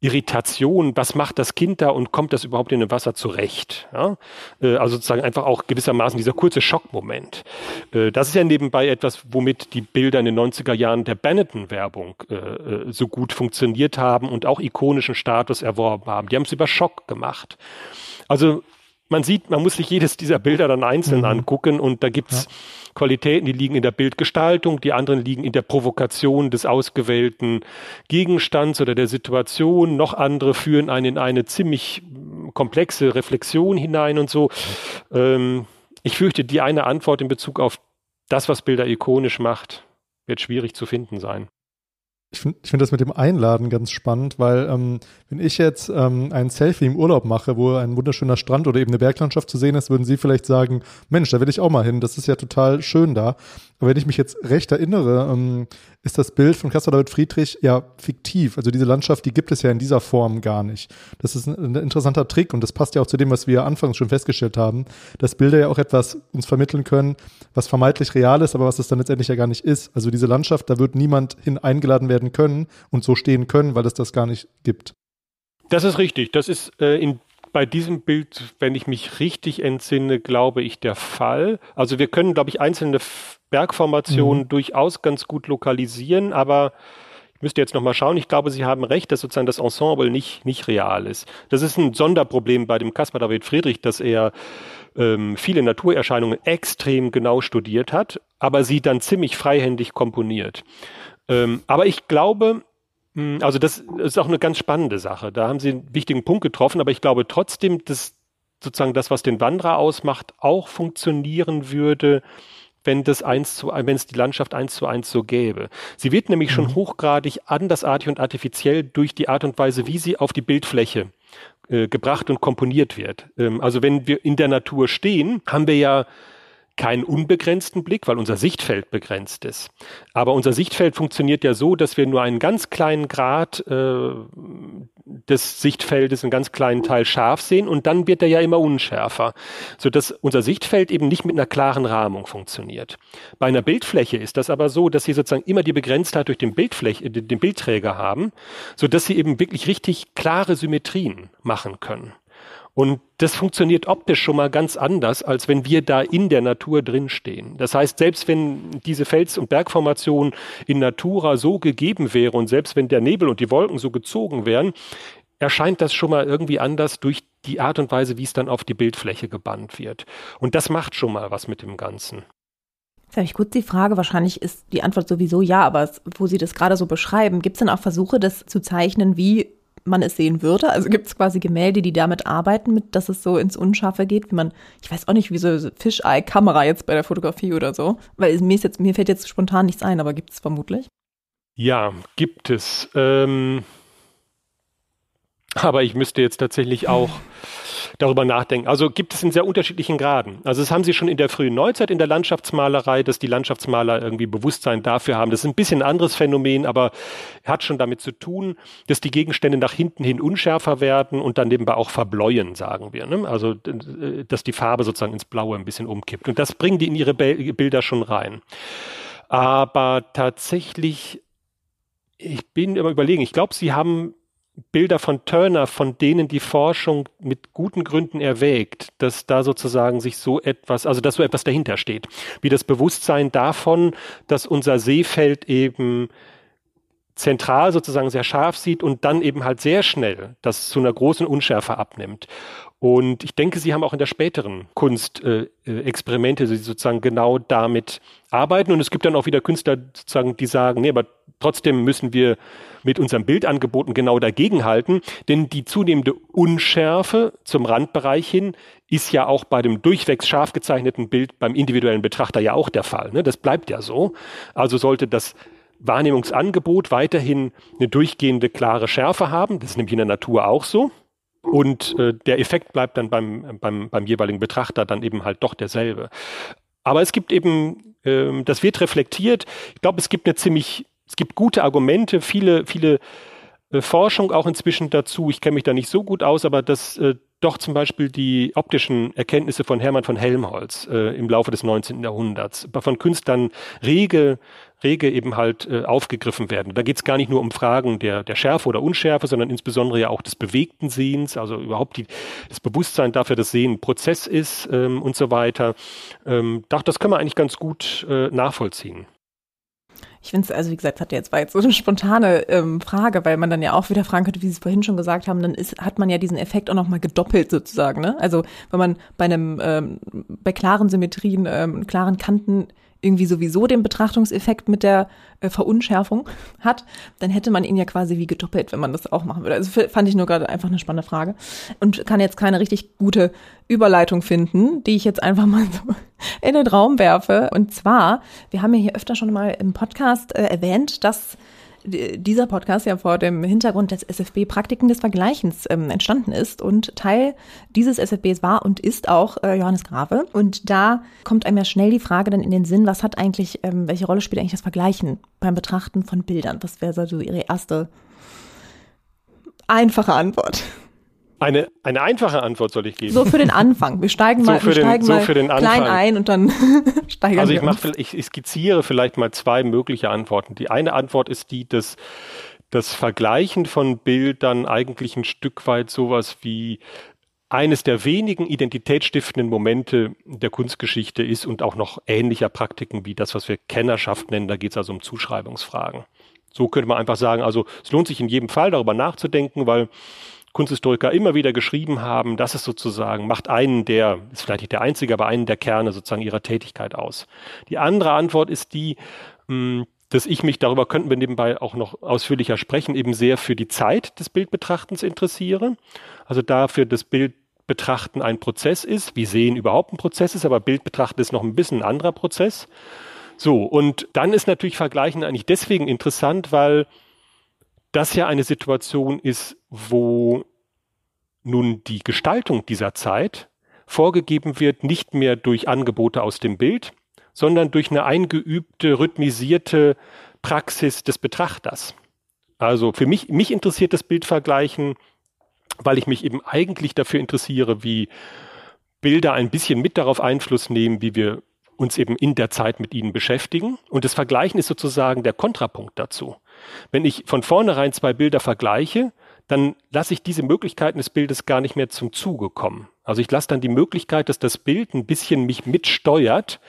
C: Irritation, was macht das Kind da und kommt das überhaupt in dem Wasser zurecht? Ja? Äh, also sozusagen einfach auch gewissermaßen dieser kurze Schockmoment. Äh, das ist ja nebenbei etwas, womit die Bilder in den 90er Jahren der Benetton-Werbung äh, so gut funktioniert haben und auch ikonischen Status erworben haben. Die haben es über Schock gemacht. Also man sieht, man muss sich jedes dieser Bilder dann einzeln mhm. angucken und da gibt's ja. Qualitäten, die liegen in der Bildgestaltung, die anderen liegen in der Provokation des ausgewählten Gegenstands oder der Situation, noch andere führen einen in eine ziemlich komplexe Reflexion hinein und so. Ähm, ich fürchte, die eine Antwort in Bezug auf das, was Bilder ikonisch macht, wird schwierig zu finden sein.
A: Ich finde ich find das mit dem Einladen ganz spannend, weil ähm, wenn ich jetzt ähm, ein Selfie im Urlaub mache, wo ein wunderschöner Strand oder eben eine Berglandschaft zu sehen ist, würden Sie vielleicht sagen, Mensch, da will ich auch mal hin, das ist ja total schön da. Aber wenn ich mich jetzt recht erinnere, ähm, ist das Bild von Caspar David Friedrich ja fiktiv. Also diese Landschaft, die gibt es ja in dieser Form gar nicht. Das ist ein, ein, interessanter Trick und das passt ja auch zu dem, was wir anfangs schon festgestellt haben, dass Bilder ja auch etwas uns vermitteln können, was vermeintlich real ist, aber was es dann letztendlich ja gar nicht ist. Also diese Landschaft, da wird niemand hin eingeladen werden können und so stehen können, weil es das gar nicht gibt.
C: Das ist richtig. Das ist äh, in bei diesem Bild, wenn ich mich richtig entsinne, glaube ich, der Fall. Also wir können, glaube ich, einzelne Bergformationen mhm. durchaus ganz gut lokalisieren, aber ich müsste jetzt nochmal schauen. Ich glaube, Sie haben recht, dass sozusagen das Ensemble nicht, nicht real ist. Das ist ein Sonderproblem bei dem Caspar David Friedrich, dass er ähm, viele Naturerscheinungen extrem genau studiert hat, aber sie dann ziemlich freihändig komponiert. Ähm, aber ich glaube, hm, also das ist auch eine ganz spannende Sache. Da haben Sie einen wichtigen Punkt getroffen, aber ich glaube trotzdem, dass sozusagen das, was den Wanderer ausmacht, auch funktionieren würde, wenn das eins zu, wenn es die Landschaft eins zu eins so gäbe. Sie wird nämlich schon mhm. hochgradig andersartig und artifiziell durch die Art und Weise, wie sie auf die Bildfläche äh, gebracht und komponiert wird. Ähm, also wenn wir in der Natur stehen, haben wir ja keinen unbegrenzten Blick, weil unser Sichtfeld begrenzt ist. Aber unser Sichtfeld funktioniert ja so, dass wir nur einen ganz kleinen Grad äh, des Sichtfeldes, einen ganz kleinen Teil scharf sehen und dann wird er ja immer unschärfer, sodass unser Sichtfeld eben nicht mit einer klaren Rahmung funktioniert. Bei einer Bildfläche ist das aber so, dass Sie sozusagen immer die Begrenztheit durch den, Bildfläche, den Bildträger haben, sodass Sie eben wirklich richtig klare Symmetrien machen können. Und das funktioniert optisch schon mal ganz anders, als wenn wir da in der Natur drinstehen. Das heißt, selbst wenn diese Fels- und Bergformation in Natura so gegeben wäre und selbst wenn der Nebel und die Wolken so gezogen wären, erscheint das schon mal irgendwie anders durch die Art und Weise, wie es dann auf die Bildfläche gebannt wird. Und das macht schon mal was mit dem Ganzen.
B: Jetzt habe ich kurz die Frage, wahrscheinlich ist die Antwort sowieso ja, aber wo Sie das gerade so beschreiben, gibt es denn auch Versuche, das zu zeichnen, wie man es sehen würde? Also gibt es quasi Gemälde, die damit arbeiten, mit, dass es so ins Unscharfe geht, wie man, ich weiß auch nicht, wie so Fisheye-Kamera jetzt bei der Fotografie oder so. Weil mir, ist jetzt, mir fällt jetzt spontan nichts ein, aber gibt es vermutlich?
C: Ja, gibt es. Ähm, aber ich müsste jetzt tatsächlich auch darüber nachdenken. Also gibt es in sehr unterschiedlichen Graden. Also das haben Sie schon in der frühen Neuzeit in der Landschaftsmalerei, dass die Landschaftsmaler irgendwie Bewusstsein dafür haben. Das ist ein bisschen ein anderes Phänomen, aber hat schon damit zu tun, dass die Gegenstände nach hinten hin unschärfer werden und dann nebenbei auch verbläuen, sagen wir. Ne? Also dass die Farbe sozusagen ins Blaue ein bisschen umkippt. Und das bringen die in ihre Bilder schon rein. Aber tatsächlich, ich bin immer überlegen, ich glaube, sie haben Bilder von Turner, von denen die Forschung mit guten Gründen erwägt, dass da sozusagen sich so etwas, also dass so etwas dahinter steht, wie das Bewusstsein davon, dass unser Seefeld eben zentral sozusagen sehr scharf sieht und dann eben halt sehr schnell das zu einer großen Unschärfe abnimmt. Und ich denke, Sie haben auch in der späteren Kunst äh, äh Experimente, die sozusagen genau damit arbeiten. Und es gibt dann auch wieder Künstler sozusagen, die sagen, nee, aber trotzdem müssen wir mit unseren Bildangeboten genau dagegenhalten, denn die zunehmende Unschärfe zum Randbereich hin ist ja auch bei dem durchwegs scharf gezeichneten Bild beim individuellen Betrachter ja auch der Fall. Ne? Das bleibt ja so. Also sollte das Wahrnehmungsangebot weiterhin eine durchgehende klare Schärfe haben. Das ist nämlich in der Natur auch so. Und äh, der Effekt bleibt dann beim, beim, beim jeweiligen Betrachter dann eben halt doch derselbe. Aber es gibt eben, ähm, das wird reflektiert. Ich glaube, es gibt eine ziemlich, es gibt gute Argumente, viele, viele äh, Forschung auch inzwischen dazu. Ich kenne mich da nicht so gut aus, aber dass äh, doch zum Beispiel die optischen Erkenntnisse von Hermann von Helmholtz äh, im Laufe des 19. Jahrhunderts, von Künstlern rege, rege eben halt äh, aufgegriffen werden. Da geht es gar nicht nur um Fragen der, der Schärfe oder Unschärfe, sondern insbesondere ja auch des bewegten Sehens, also überhaupt die, das Bewusstsein dafür, dass Sehen Prozess ist ähm, und so weiter. Ähm, das können wir eigentlich ganz gut äh, nachvollziehen.
B: Ich finde es, also wie gesagt, hat jetzt war jetzt so eine spontane ähm, Frage, weil man dann ja auch wieder fragen könnte, wie Sie es vorhin schon gesagt haben, dann ist, hat man ja diesen Effekt auch nochmal gedoppelt sozusagen. Ne? Also wenn man bei einem ähm, bei klaren Symmetrien, ähm, klaren Kanten irgendwie sowieso den Betrachtungseffekt mit der äh, Verunschärfung hat, dann hätte man ihn ja quasi wie gedoppelt, wenn man das auch machen würde. Also fand ich nur gerade einfach eine spannende Frage und kann jetzt keine richtig gute Überleitung finden, die ich jetzt einfach mal so in den Raum werfe. Und zwar, wir haben ja hier öfter schon mal im Podcast äh, erwähnt, dass dieser Podcast ja vor dem Hintergrund des SFB Praktiken des Vergleichens ähm, entstanden ist und Teil dieses SFBs war und ist auch äh, Johannes Grave. Und da kommt einem ja schnell die Frage dann in den Sinn, was hat eigentlich, ähm, welche Rolle spielt eigentlich das Vergleichen beim Betrachten von Bildern? Das wäre so Ihre erste einfache Antwort.
C: Eine, eine einfache Antwort soll ich geben.
B: So für den Anfang. Wir steigen so mal, wir steigen den, so mal klein ein und dann steigern
C: also
B: ich
C: wir mach, ich, ich skizziere vielleicht mal zwei mögliche Antworten. Die eine Antwort ist die, dass das Vergleichen von Bildern eigentlich ein Stück weit sowas wie eines der wenigen identitätsstiftenden Momente der Kunstgeschichte ist und auch noch ähnlicher Praktiken wie das, was wir Kennerschaft nennen. Da geht es also um Zuschreibungsfragen. So könnte man einfach sagen, also es lohnt sich in jedem Fall darüber nachzudenken, weil Kunsthistoriker immer wieder geschrieben haben, das ist sozusagen, macht einen der, ist vielleicht nicht der einzige, aber einen der Kerne sozusagen ihrer Tätigkeit aus. Die andere Antwort ist die, hm, dass ich mich, darüber könnten wir nebenbei auch noch ausführlicher sprechen, eben sehr für die Zeit des Bildbetrachtens interessiere. Also dafür, dass Bildbetrachten ein Prozess ist, wie Sehen überhaupt ein Prozess ist, aber Bildbetrachten ist noch ein bisschen ein anderer Prozess. So, und dann ist natürlich Vergleichen eigentlich deswegen interessant, weil das ja eine Situation ist, wo nun die Gestaltung dieser Zeit vorgegeben wird, nicht mehr durch Angebote aus dem Bild, sondern durch eine eingeübte, rhythmisierte Praxis des Betrachters. Also für mich, mich interessiert das Bildvergleichen, weil ich mich eben eigentlich dafür interessiere, wie Bilder ein bisschen mit darauf Einfluss nehmen, wie wir uns eben in der Zeit mit ihnen beschäftigen. Und das Vergleichen ist sozusagen der Kontrapunkt dazu. Wenn ich von vornherein zwei Bilder vergleiche, dann lasse ich diese Möglichkeiten des Bildes gar nicht mehr zum Zuge kommen. Also ich lasse dann die Möglichkeit, dass das Bild ein bisschen mich mitsteuert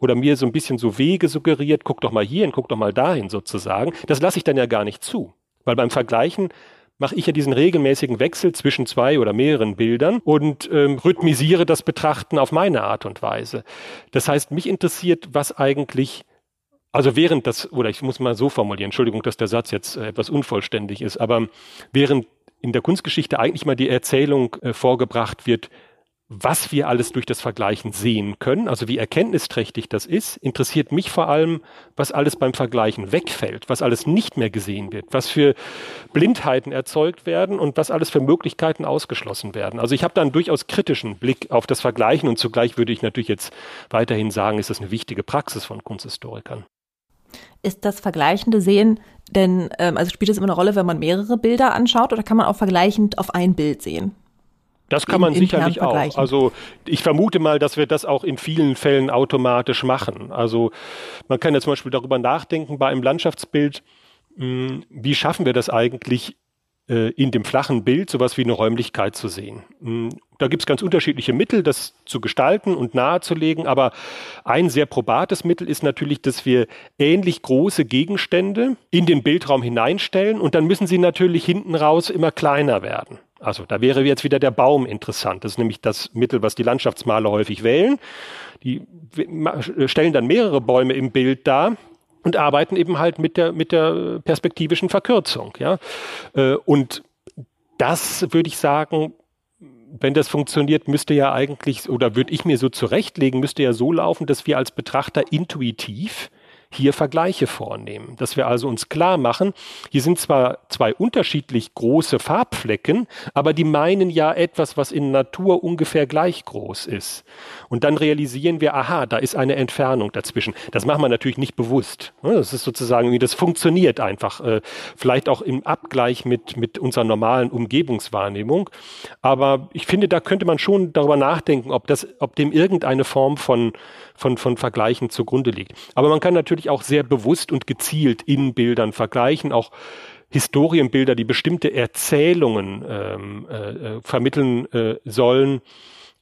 C: oder mir so ein bisschen so Wege suggeriert, guck doch mal hierhin, guck doch mal dahin sozusagen. Das lasse ich dann ja gar nicht zu. Weil beim Vergleichen mache ich ja diesen regelmäßigen Wechsel zwischen zwei oder mehreren Bildern und ähm, rhythmisiere das Betrachten auf meine Art und Weise. Das heißt, mich interessiert, was eigentlich also während das, oder ich muss mal so formulieren, Entschuldigung, dass der Satz jetzt äh, etwas unvollständig ist, aber während in der Kunstgeschichte eigentlich mal die Erzählung äh, vorgebracht wird, was wir alles durch das Vergleichen sehen können, also wie erkenntnisträchtig das ist, interessiert mich vor allem, was alles beim Vergleichen wegfällt, was alles nicht mehr gesehen wird, was für Blindheiten erzeugt werden und was alles für Möglichkeiten ausgeschlossen werden. Also ich habe da einen durchaus kritischen Blick auf das Vergleichen und zugleich würde ich natürlich jetzt weiterhin sagen, ist das eine wichtige Praxis von Kunsthistorikern.
B: Ist das vergleichende Sehen denn, ähm, also spielt es immer eine Rolle, wenn man mehrere Bilder anschaut oder kann man auch vergleichend auf ein Bild sehen?
C: Das kann man in, sicherlich auch. Also ich vermute mal, dass wir das auch in vielen Fällen automatisch machen. Also man kann ja zum Beispiel darüber nachdenken bei einem Landschaftsbild, mh, hm, wie schaffen wir das eigentlich, in dem flachen Bild sowas wie eine Räumlichkeit zu sehen. Hm, da gibt es ganz unterschiedliche Mittel, das zu gestalten und nahezulegen, aber ein sehr probates Mittel ist natürlich, dass wir ähnlich große Gegenstände in den Bildraum hineinstellen und dann müssen sie natürlich hinten raus immer kleiner werden. Also da wäre jetzt wieder der Baum interessant. Das ist nämlich das Mittel, was die Landschaftsmaler häufig wählen. Die stellen dann mehrere Bäume im Bild dar und arbeiten eben halt mit der, mit der perspektivischen Verkürzung. Ja? Äh, und das würde ich sagen, wenn das funktioniert, müsste ja eigentlich, oder würde ich mir so zurechtlegen, müsste ja so laufen, dass wir als Betrachter intuitiv hier Vergleiche vornehmen. Dass wir also uns klar machen, hier sind zwar zwei unterschiedlich große Farbflecken, aber die meinen ja etwas, was in Natur ungefähr gleich groß ist. Und dann realisieren wir, aha, da ist eine Entfernung dazwischen. Das machen wir natürlich nicht bewusst. Das ist sozusagen, das funktioniert einfach. Äh, vielleicht auch im Abgleich mit, mit unserer normalen Umgebungswahrnehmung. Aber ich finde, da könnte man schon darüber nachdenken, ob das, ob dem irgendeine Form von, von, von Vergleichen zugrunde liegt. Aber man kann natürlich auch sehr bewusst und gezielt in Bildern vergleichen, auch Historienbilder, die bestimmte Erzählungen ähm, äh, äh vermitteln äh, sollen,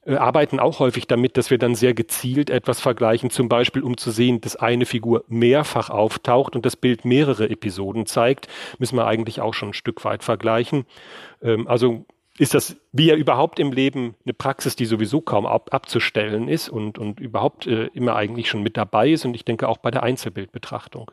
C: äh, arbeiten auch häufig damit, dass wir dann sehr gezielt etwas vergleichen, zum Beispiel um zu sehen, dass eine Figur mehrfach auftaucht und das Bild mehrere Episoden zeigt, müssen wir eigentlich auch schon ein Stück weit vergleichen. Ähm, also ist das wie ja überhaupt im Leben eine Praxis, die sowieso kaum ab, abzustellen ist und, und überhaupt äh, immer eigentlich schon mit dabei ist und ich denke auch bei der Einzelbildbetrachtung.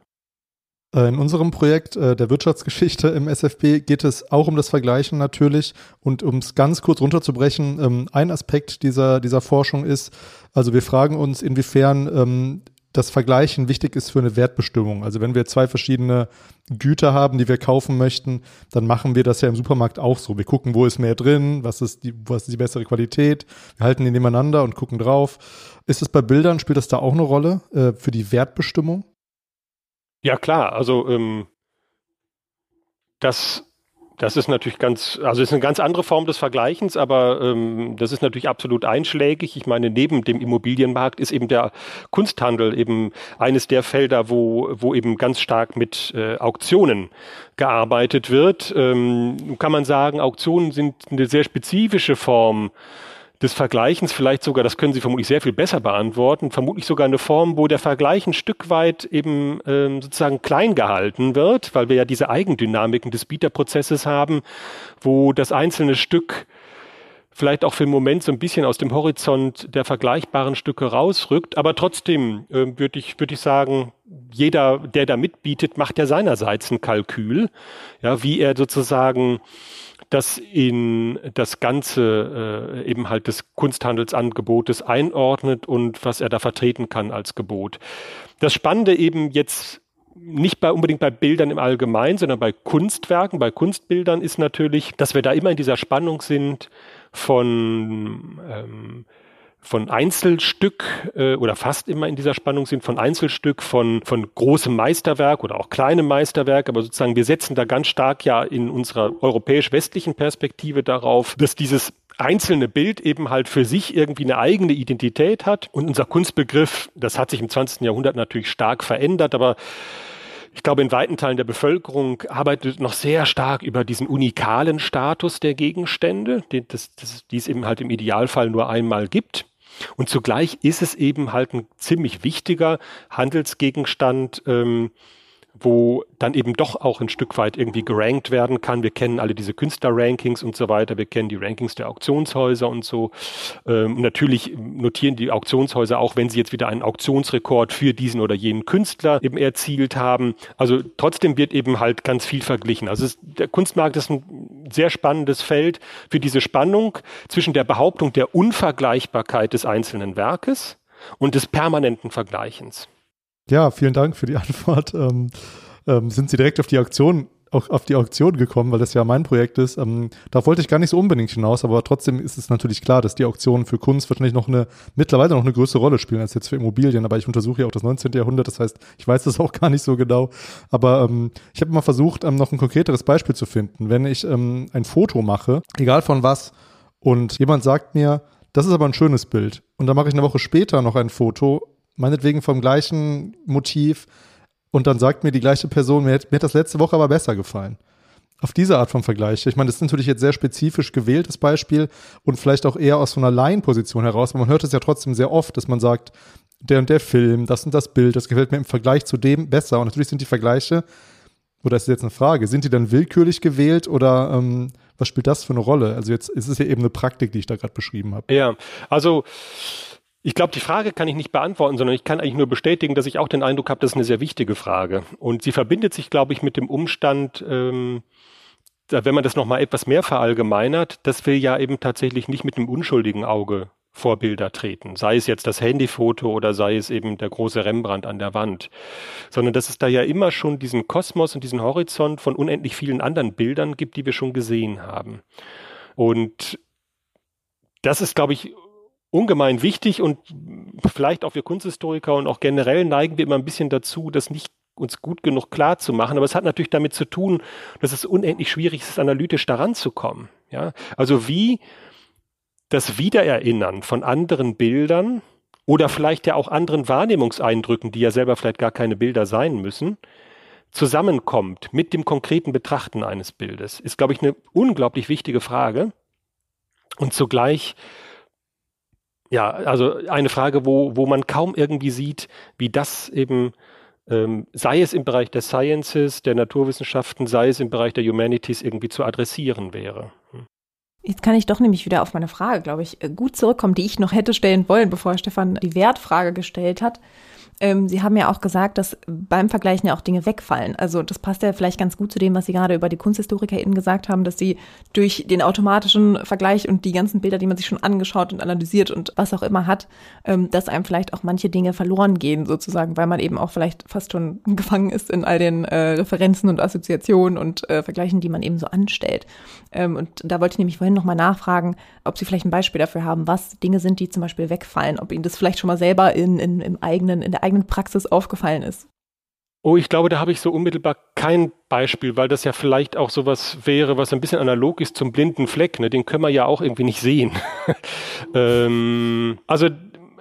A: In unserem Projekt äh, der Wirtschaftsgeschichte im SFB geht es auch um das Vergleichen natürlich und um es ganz kurz runterzubrechen, ähm, ein Aspekt dieser, dieser Forschung ist, also wir fragen uns, inwiefern ähm, das Vergleichen wichtig ist für eine Wertbestimmung. Also wenn wir zwei verschiedene Güter haben, die wir kaufen möchten, dann machen wir das ja im Supermarkt auch so. Wir gucken, wo ist mehr drin, was ist die, was ist die bessere Qualität. Wir halten die nebeneinander und gucken drauf. Ist es bei Bildern, spielt das da auch eine Rolle äh, für die Wertbestimmung?
C: Ja, klar. Also ähm, das das ist natürlich ganz, also ist eine ganz andere Form des Vergleichens, aber ähm, das ist natürlich absolut einschlägig. Ich meine, neben dem Immobilienmarkt ist eben der Kunsthandel eben eines der Felder, wo, wo eben ganz stark mit äh, Auktionen gearbeitet wird. Ähm, kann man sagen, Auktionen sind eine sehr spezifische Form des Vergleichens, vielleicht sogar, das können Sie vermutlich sehr viel besser beantworten, vermutlich sogar eine Form, wo der Vergleich ein Stück weit eben ähm, sozusagen klein gehalten wird, weil wir ja diese Eigendynamiken des Bieterprozesses haben, wo das einzelne Stück vielleicht auch für den Moment so ein bisschen aus dem Horizont der vergleichbaren Stücke rausrückt. Aber trotzdem äh, würde ich, würde ich sagen, jeder, der da mitbietet, macht ja seinerseits ein Kalkül, ja, wie er sozusagen das in das Ganze äh, eben halt des Kunsthandelsangebotes einordnet und was er da vertreten kann als Gebot. Das Spannende eben jetzt nicht bei, unbedingt bei Bildern im Allgemeinen, sondern bei Kunstwerken, bei Kunstbildern ist natürlich, dass wir da immer in dieser Spannung sind von ähm, von Einzelstück äh, oder fast immer in dieser Spannung sind von Einzelstück, von, von großem Meisterwerk oder auch kleinem Meisterwerk. Aber sozusagen wir setzen da ganz stark ja in unserer europäisch-westlichen Perspektive darauf, dass dieses einzelne Bild eben halt für sich irgendwie eine eigene Identität hat. Und unser Kunstbegriff, das hat sich im 20. Jahrhundert natürlich stark verändert, aber ich glaube, in weiten Teilen der Bevölkerung arbeitet noch sehr stark über diesen unikalen Status der Gegenstände, die, das, das, die es eben halt im Idealfall nur einmal gibt. Und zugleich ist es eben halt ein ziemlich wichtiger Handelsgegenstand, ähm, wo dann eben doch auch ein Stück weit irgendwie gerankt werden kann. Wir kennen alle diese Künstler-Rankings und so weiter. Wir kennen die Rankings der Auktionshäuser und so. Ähm, natürlich notieren die Auktionshäuser auch, wenn sie jetzt wieder einen Auktionsrekord für diesen oder jenen Künstler eben erzielt haben. Also trotzdem wird eben halt ganz viel verglichen. Also es, der Kunstmarkt ist ein sehr spannendes Feld für diese Spannung zwischen der Behauptung der Unvergleichbarkeit des einzelnen Werkes und des permanenten Vergleichens.
A: Ja, vielen Dank für die Antwort. Ähm, ähm, sind Sie direkt auf die Auktion auch auf die Auktion gekommen, weil das ja mein Projekt ist. Ähm, da wollte ich gar nicht so unbedingt hinaus, aber trotzdem ist es natürlich klar, dass die Auktionen für Kunst wahrscheinlich noch eine, mittlerweile noch eine größere Rolle spielen als jetzt für Immobilien. Aber ich untersuche ja auch das 19. Jahrhundert, das heißt, ich weiß das auch gar nicht so genau. Aber ähm, ich habe mal versucht, ähm, noch ein konkreteres Beispiel zu finden. Wenn ich ähm, ein Foto mache, egal von was, und jemand sagt mir, das ist aber ein schönes Bild. Und dann mache ich eine Woche später noch ein Foto meinetwegen vom gleichen Motiv und dann sagt mir die gleiche Person, mir, mir hat das letzte Woche aber besser gefallen. Auf diese Art von Vergleich. Ich meine, das ist natürlich jetzt sehr spezifisch gewähltes Beispiel und vielleicht auch eher aus so einer Laienposition heraus, aber man hört es ja trotzdem sehr oft, dass man sagt, der und der Film, das und das Bild, das gefällt mir im Vergleich zu dem besser. Und natürlich sind die Vergleiche, oder ist jetzt eine Frage, sind die dann willkürlich gewählt oder ähm, was spielt das für eine Rolle? Also jetzt ist es ja eben eine Praktik, die ich da gerade beschrieben habe.
C: Ja, also ich glaube, die Frage kann ich nicht beantworten, sondern ich kann eigentlich nur bestätigen, dass ich auch den Eindruck habe, das ist eine sehr wichtige Frage. Und sie verbindet sich, glaube ich, mit dem Umstand, ähm, wenn man das nochmal etwas mehr verallgemeinert, dass wir ja eben tatsächlich nicht mit einem unschuldigen Auge Vorbilder treten, sei es jetzt das Handyfoto oder sei es eben der große Rembrandt an der Wand, sondern dass es da ja immer schon diesen Kosmos und diesen Horizont von unendlich vielen anderen Bildern gibt, die wir schon gesehen haben. Und das ist, glaube ich, ungemein wichtig und vielleicht auch für Kunsthistoriker und auch generell neigen wir immer ein bisschen dazu, das nicht uns gut genug klar zu machen. Aber es hat natürlich damit zu tun, dass es unendlich schwierig ist, analytisch daran zu kommen. Ja, also wie das Wiedererinnern von anderen Bildern oder vielleicht ja auch anderen Wahrnehmungseindrücken, die ja selber vielleicht gar keine Bilder sein müssen, zusammenkommt mit dem konkreten Betrachten eines Bildes, ist, glaube ich, eine unglaublich wichtige Frage. Und zugleich, ja, also eine Frage, wo, wo man kaum irgendwie sieht, wie das eben, ähm, sei es im Bereich der Sciences, der Naturwissenschaften, sei es im Bereich der Humanities irgendwie zu adressieren wäre. Hm.
B: Jetzt kann ich doch nämlich wieder auf meine Frage, glaube ich, äh, gut zurückkommen, die ich noch hätte stellen wollen, bevor Stefan die Wertfrage gestellt hat. Ähm, Sie haben ja auch gesagt, dass beim Vergleichen ja auch Dinge wegfallen. Also das passt ja vielleicht ganz gut zu dem, was Sie gerade über die KunsthistorikerInnen gesagt haben, dass sie durch den automatischen Vergleich und die ganzen Bilder, die man sich schon angeschaut und analysiert und was auch immer hat, ähm, dass einem vielleicht auch manche Dinge verloren gehen sozusagen, weil man eben auch vielleicht fast schon gefangen ist in all den äh, Referenzen und Assoziationen und äh, Vergleichen, die man eben so anstellt. Ähm, und da wollte ich nämlich vorhin nochmal nachfragen, ob Sie vielleicht ein Beispiel dafür haben, was Dinge sind, die zum Beispiel wegfallen, ob Ihnen das vielleicht schon mal selber in, in, im eigenen, in der eigenen Praxis aufgefallen ist?
C: Oh, ich glaube, da habe ich so unmittelbar kein Beispiel, weil das ja vielleicht auch sowas wäre, was ein bisschen analog ist zum blinden Fleck. Ne? Den können wir ja auch irgendwie nicht sehen. ähm, also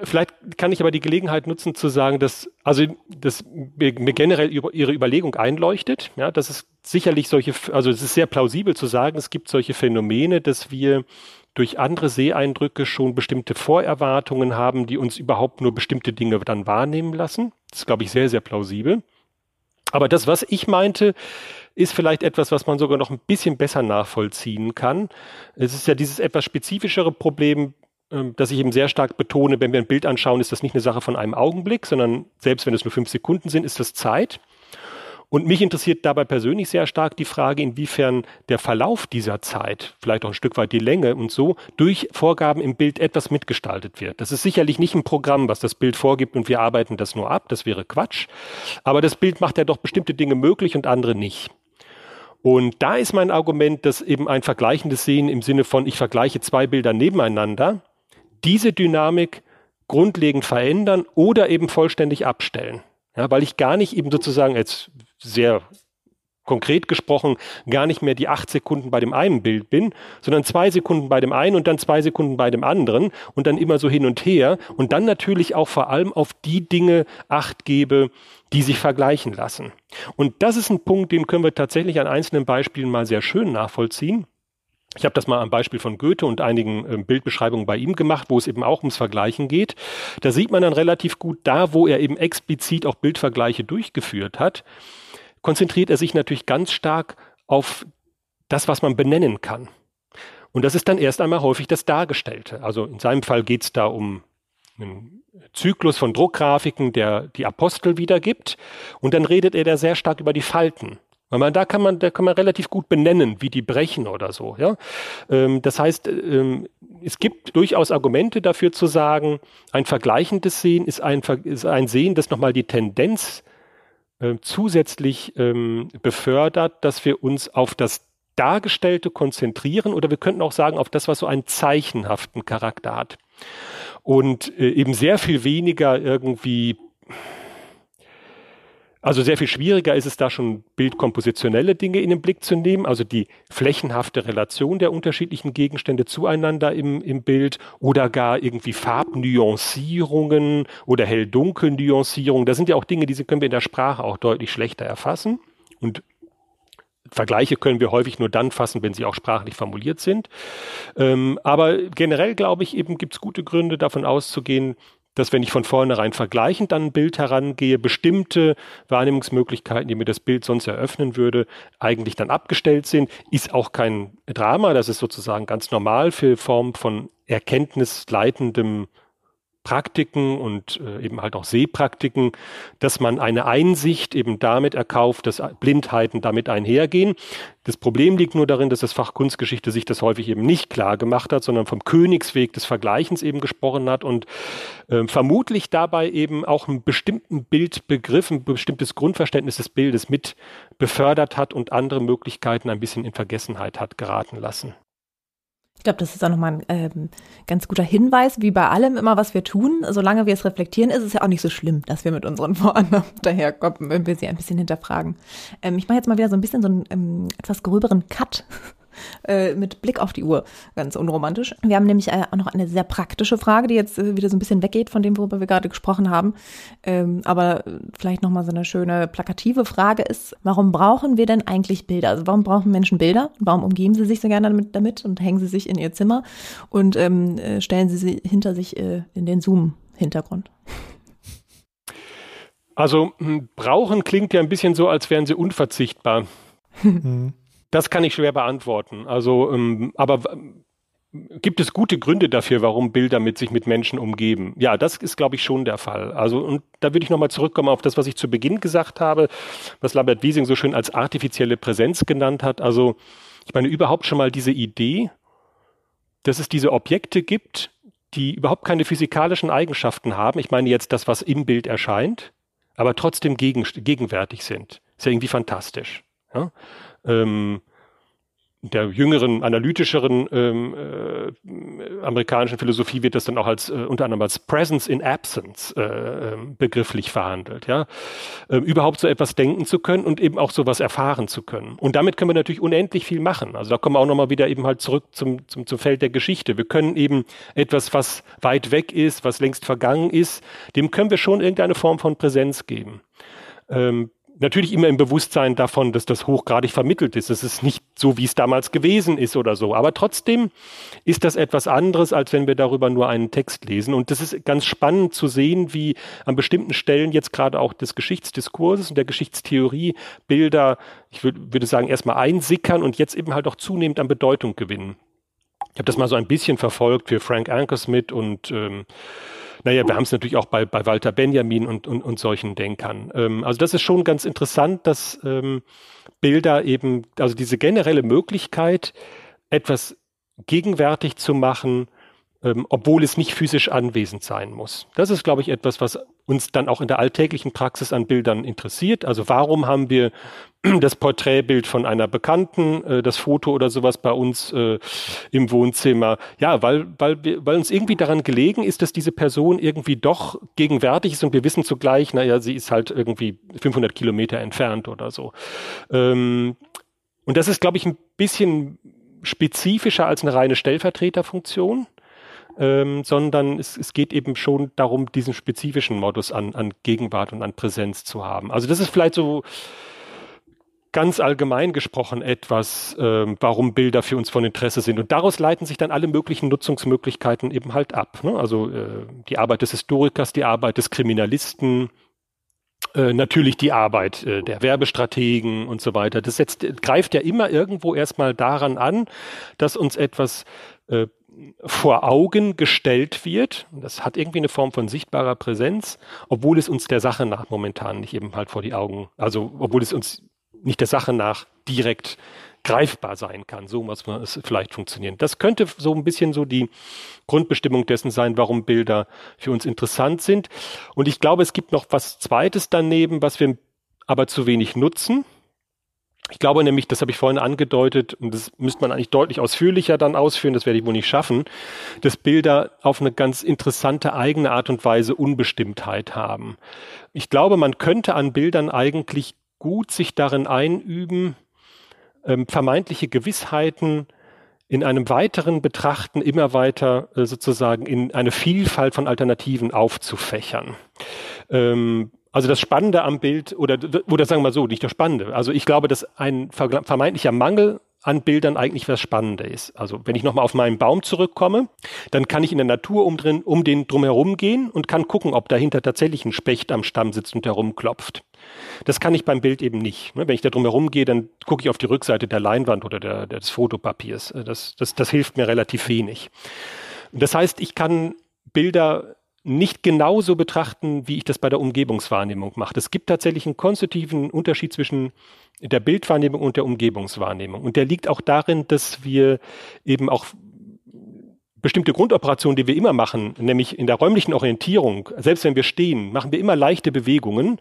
C: vielleicht kann ich aber die Gelegenheit nutzen zu sagen, dass also dass mir, generell über Ihre Überlegung einleuchtet. Ja, das ist sicherlich solche, also es ist sehr plausibel zu sagen, es gibt solche Phänomene, dass wir durch andere Seeeindrücke schon bestimmte Vorerwartungen haben, die uns überhaupt nur bestimmte Dinge dann wahrnehmen lassen. Das ist, glaube ich, sehr, sehr plausibel. Aber das, was ich meinte, ist vielleicht etwas, was man sogar noch ein bisschen besser nachvollziehen kann. Es ist ja dieses etwas spezifischere Problem, ähm, das ich eben sehr stark betone, wenn wir ein Bild anschauen, ist das nicht eine Sache von einem Augenblick, sondern selbst wenn es nur fünf Sekunden sind, ist das Zeit. Und mich interessiert dabei persönlich sehr stark die Frage, inwiefern der Verlauf dieser Zeit, vielleicht auch ein Stück weit die Länge und so, durch Vorgaben im Bild etwas mitgestaltet wird. Das ist sicherlich nicht ein Programm, was das Bild vorgibt und wir arbeiten das nur ab. Das wäre Quatsch. Aber das Bild macht ja doch bestimmte Dinge möglich und andere nicht. Und da ist mein Argument, dass eben ein vergleichendes Sehen im Sinne von, ich vergleiche zwei Bilder nebeneinander, diese Dynamik grundlegend verändern oder eben vollständig abstellen. Ja, weil ich gar nicht eben sozusagen, jetzt sehr konkret gesprochen gar nicht mehr die acht Sekunden bei dem einen Bild bin, sondern zwei Sekunden bei dem einen und dann zwei Sekunden bei dem anderen und dann immer so hin und her und dann natürlich auch vor allem auf die Dinge Acht gebe, die sich vergleichen lassen. Und das ist ein Punkt, den können wir tatsächlich an einzelnen Beispielen mal sehr schön nachvollziehen. Ich habe das mal am Beispiel von Goethe und einigen äh, Bildbeschreibungen bei ihm gemacht, wo es eben auch ums Vergleichen geht. Da sieht man dann relativ gut da, wo er eben explizit auch Bildvergleiche durchgeführt hat, konzentriert er sich natürlich ganz stark auf das, was man benennen kann. Und das ist dann erst einmal häufig das Dargestellte. Also in seinem Fall geht es da um einen Zyklus von Druckgrafiken, der die Apostel wiedergibt. Und dann redet er da sehr stark über die Falten. Weil man, da kann man, da kann man relativ gut benennen, wie die brechen oder so. Ja? Ähm, das heißt, ähm, es gibt durchaus Argumente dafür zu sagen, ein vergleichendes Sehen ist ein, ist ein Sehen, das nochmal die Tendenz äh, zusätzlich ähm, befördert, dass wir uns auf das Dargestellte konzentrieren oder wir könnten auch sagen, auf das, was so einen zeichenhaften Charakter hat. Und äh, eben sehr viel weniger irgendwie also sehr viel schwieriger ist es da schon bildkompositionelle Dinge in den Blick zu nehmen, also die flächenhafte Relation der unterschiedlichen Gegenstände zueinander im, im Bild oder gar irgendwie Farbnuancierungen oder Hell-Dunkel-Nuancierungen. Das sind ja auch Dinge, diese können wir in der Sprache auch deutlich schlechter erfassen und Vergleiche können wir häufig nur dann fassen, wenn sie auch sprachlich formuliert sind. Ähm, aber generell glaube ich eben, gibt es gute Gründe davon auszugehen, dass wenn ich von vornherein vergleichend an ein Bild herangehe, bestimmte Wahrnehmungsmöglichkeiten, die mir das Bild sonst eröffnen würde, eigentlich dann abgestellt sind, ist auch kein Drama. Das ist sozusagen ganz normal für Formen von erkenntnisleitendem Praktiken und äh, eben halt auch Sehpraktiken, dass man eine Einsicht eben damit erkauft, dass Blindheiten damit einhergehen. Das Problem liegt nur darin, dass das Fach Kunstgeschichte sich das häufig eben nicht klar gemacht hat, sondern vom Königsweg des Vergleichens eben gesprochen hat und äh, vermutlich dabei eben auch einen bestimmten Bildbegriff, ein bestimmtes Grundverständnis des Bildes mit befördert hat und andere Möglichkeiten ein bisschen in Vergessenheit hat geraten lassen.
B: Ich glaube, das ist auch nochmal ein ähm, ganz guter Hinweis, wie bei allem immer, was wir tun. Solange wir es reflektieren, ist es ja auch nicht so schlimm, dass wir mit unseren Vorannahmen daherkommen, wenn wir sie ein bisschen hinterfragen. Ähm, ich mache jetzt mal wieder so ein bisschen so einen ähm, etwas gröberen Cut äh, mit Blick auf die Uhr. Ganz unromantisch. Wir haben nämlich äh, auch noch eine sehr praktische Frage, die jetzt äh, wieder so ein bisschen weggeht von dem, worüber wir gerade gesprochen haben. Ähm, aber vielleicht nochmal so eine schöne plakative Frage ist, warum brauchen wir denn eigentlich Bilder? Also warum brauchen Menschen Bilder? Warum umgeben sie sich so gerne damit, damit und hängen sie sich in ihr Zimmer und ähm, äh, stellen sie sie hinter sich äh, in den Zoom-Hintergrund?
C: Also hm, brauchen klingt ja ein bisschen so, als wären sie unverzichtbar. Mhm. Das kann ich schwer beantworten. Also, ähm, aber gibt es gute Gründe dafür, warum Bilder mit sich mit Menschen umgeben? Ja, das ist, glaube ich, schon der Fall. Also, und da würde ich nochmal zurückkommen auf das, was ich zu Beginn gesagt habe, was Lambert Wiesing so schön als artifizielle Präsenz genannt hat. Also, ich meine, überhaupt schon mal diese Idee, dass es diese Objekte gibt, die überhaupt keine physikalischen Eigenschaften haben. Ich meine jetzt das, was im Bild erscheint, aber trotzdem gegen, gegenwärtig sind. Ist ja irgendwie fantastisch. Ja? Ähm, der jüngeren, analytischeren ähm, äh, amerikanischen Philosophie wird das dann auch als äh, unter anderem als Presence in Absence äh, ähm, begrifflich verhandelt, ja, ähm, überhaupt so etwas denken zu können und eben auch sowas erfahren zu können. Und damit können wir natürlich unendlich viel machen. Also da kommen wir auch nochmal wieder eben halt zurück zum, zum, zum Feld der Geschichte. Wir können eben etwas, was weit weg ist, was längst vergangen ist, dem können wir schon irgendeine Form von Präsenz geben. Ähm, natürlich immer im Bewusstsein davon, dass das hochgradig vermittelt ist. Es ist nicht so, wie es damals gewesen ist oder so. Aber trotzdem ist das etwas anderes, als wenn wir darüber nur einen Text lesen. Und das ist ganz spannend zu sehen, wie an bestimmten Stellen jetzt gerade auch des Geschichtsdiskurses und der Geschichtstheorie Bilder, ich würd, würde sagen, erstmal einsickern und jetzt eben halt auch zunehmend an Bedeutung gewinnen. Ich habe das mal so ein bisschen verfolgt für Frank Ankersmith und ähm, naja, wir haben es natürlich auch bei, bei Walter Benjamin und, und, und solchen Denkern. Ähm, also das ist schon ganz interessant, dass ähm, Bilder eben, also diese generelle Möglichkeit, etwas gegenwärtig zu machen, ähm, obwohl es nicht physisch anwesend sein muss. Das ist, glaube ich, etwas, was uns dann auch in der alltäglichen Praxis an Bildern interessiert. Also warum haben wir das Porträtbild von einer Bekannten, äh, das Foto oder sowas bei uns äh, im Wohnzimmer? Ja, weil, weil, wir, weil uns irgendwie daran gelegen ist, dass diese Person irgendwie doch gegenwärtig ist und wir wissen zugleich, naja, sie ist halt irgendwie 500 Kilometer entfernt oder so. Ähm, und das ist, glaube ich, ein bisschen spezifischer als eine reine Stellvertreterfunktion ähm, sondern es, es geht eben schon darum, diesen spezifischen Modus an, an Gegenwart und an Präsenz zu haben. Also das ist vielleicht so ganz allgemein gesprochen etwas, ähm, warum Bilder für uns von Interesse sind. Und daraus leiten sich dann alle möglichen Nutzungsmöglichkeiten eben halt ab. Ne? Also äh, die Arbeit des Historikers, die Arbeit des Kriminalisten, äh, natürlich die Arbeit äh, der Werbestrategen und so weiter. Das setzt, greift ja immer irgendwo erstmal daran an, dass uns etwas äh, vor Augen gestellt wird. Das hat irgendwie eine Form von sichtbarer Präsenz, obwohl es uns der Sache nach momentan nicht eben halt vor die Augen, also obwohl es uns nicht der Sache nach direkt greifbar sein kann. So muss man es vielleicht funktionieren. Das könnte so ein bisschen so die Grundbestimmung dessen sein, warum Bilder für uns interessant sind. Und ich glaube, es gibt noch was Zweites daneben, was wir aber zu wenig nutzen. Ich glaube nämlich, das habe ich vorhin angedeutet, und das müsste man eigentlich deutlich ausführlicher dann ausführen, das werde ich wohl nicht schaffen, dass Bilder auf eine ganz interessante eigene Art und Weise Unbestimmtheit haben. Ich glaube, man könnte an Bildern eigentlich gut sich darin einüben, ähm, vermeintliche Gewissheiten in einem weiteren Betrachten immer weiter äh, sozusagen in eine Vielfalt von Alternativen aufzufächern. Ähm, also das Spannende am Bild, oder, oder sagen wir mal so, nicht das Spannende. Also ich glaube, dass ein vermeintlicher Mangel an Bildern eigentlich was Spannende ist. Also wenn ich nochmal auf meinen Baum zurückkomme, dann kann ich in der Natur um, drin, um den drumherum gehen und kann gucken, ob dahinter tatsächlich ein Specht am Stamm sitzt und herumklopft. Das kann ich beim Bild eben nicht. Ne? Wenn ich da drumherum gehe, dann gucke ich auf die Rückseite der Leinwand oder der, des Fotopapiers. Das, das, das hilft mir relativ wenig. Das heißt, ich kann Bilder nicht genauso betrachten, wie ich das bei der Umgebungswahrnehmung mache. Es gibt tatsächlich einen konstitutiven Unterschied zwischen der Bildwahrnehmung und der Umgebungswahrnehmung. Und der liegt auch darin, dass wir eben auch bestimmte Grundoperationen, die wir immer machen, nämlich in der räumlichen Orientierung, selbst wenn wir stehen, machen wir immer leichte Bewegungen,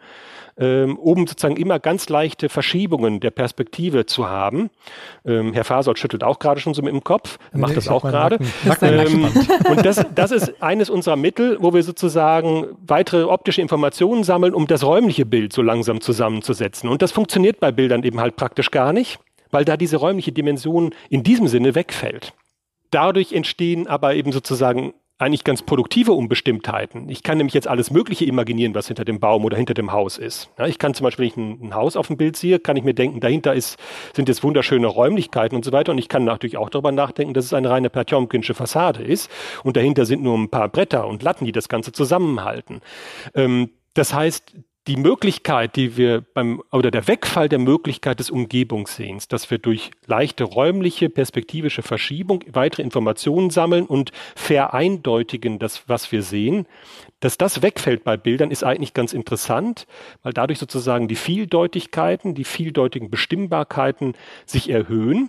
C: ähm, um sozusagen immer ganz leichte Verschiebungen der Perspektive zu haben. Ähm, Herr Fasold schüttelt auch gerade schon so mit dem Kopf, er macht nee, das auch gerade. Ähm, und das, das ist eines unserer Mittel, wo wir sozusagen weitere optische Informationen sammeln, um das räumliche Bild so langsam zusammenzusetzen. Und das funktioniert bei Bildern eben halt praktisch gar nicht, weil da diese räumliche Dimension in diesem Sinne wegfällt. Dadurch entstehen aber eben sozusagen eigentlich ganz produktive Unbestimmtheiten. Ich kann nämlich jetzt alles Mögliche imaginieren, was hinter dem Baum oder hinter dem Haus ist. Ja, ich kann zum Beispiel, wenn ich ein, ein, Haus auf dem Bild sehe, kann ich mir denken, dahinter ist, sind jetzt wunderschöne Räumlichkeiten und so weiter. Und ich kann natürlich auch darüber nachdenken, dass es eine reine Pertjomkinsche Fassade ist. Und dahinter sind nur ein paar Bretter und Latten, die das Ganze zusammenhalten. Ähm, das heißt, die Möglichkeit, die wir beim, oder der Wegfall der Möglichkeit des Umgebungssehens, dass wir durch leichte räumliche, perspektivische Verschiebung weitere Informationen sammeln und vereindeutigen das, was wir sehen, dass das wegfällt bei Bildern, ist eigentlich ganz interessant, weil dadurch sozusagen die Vieldeutigkeiten, die vieldeutigen Bestimmbarkeiten sich erhöhen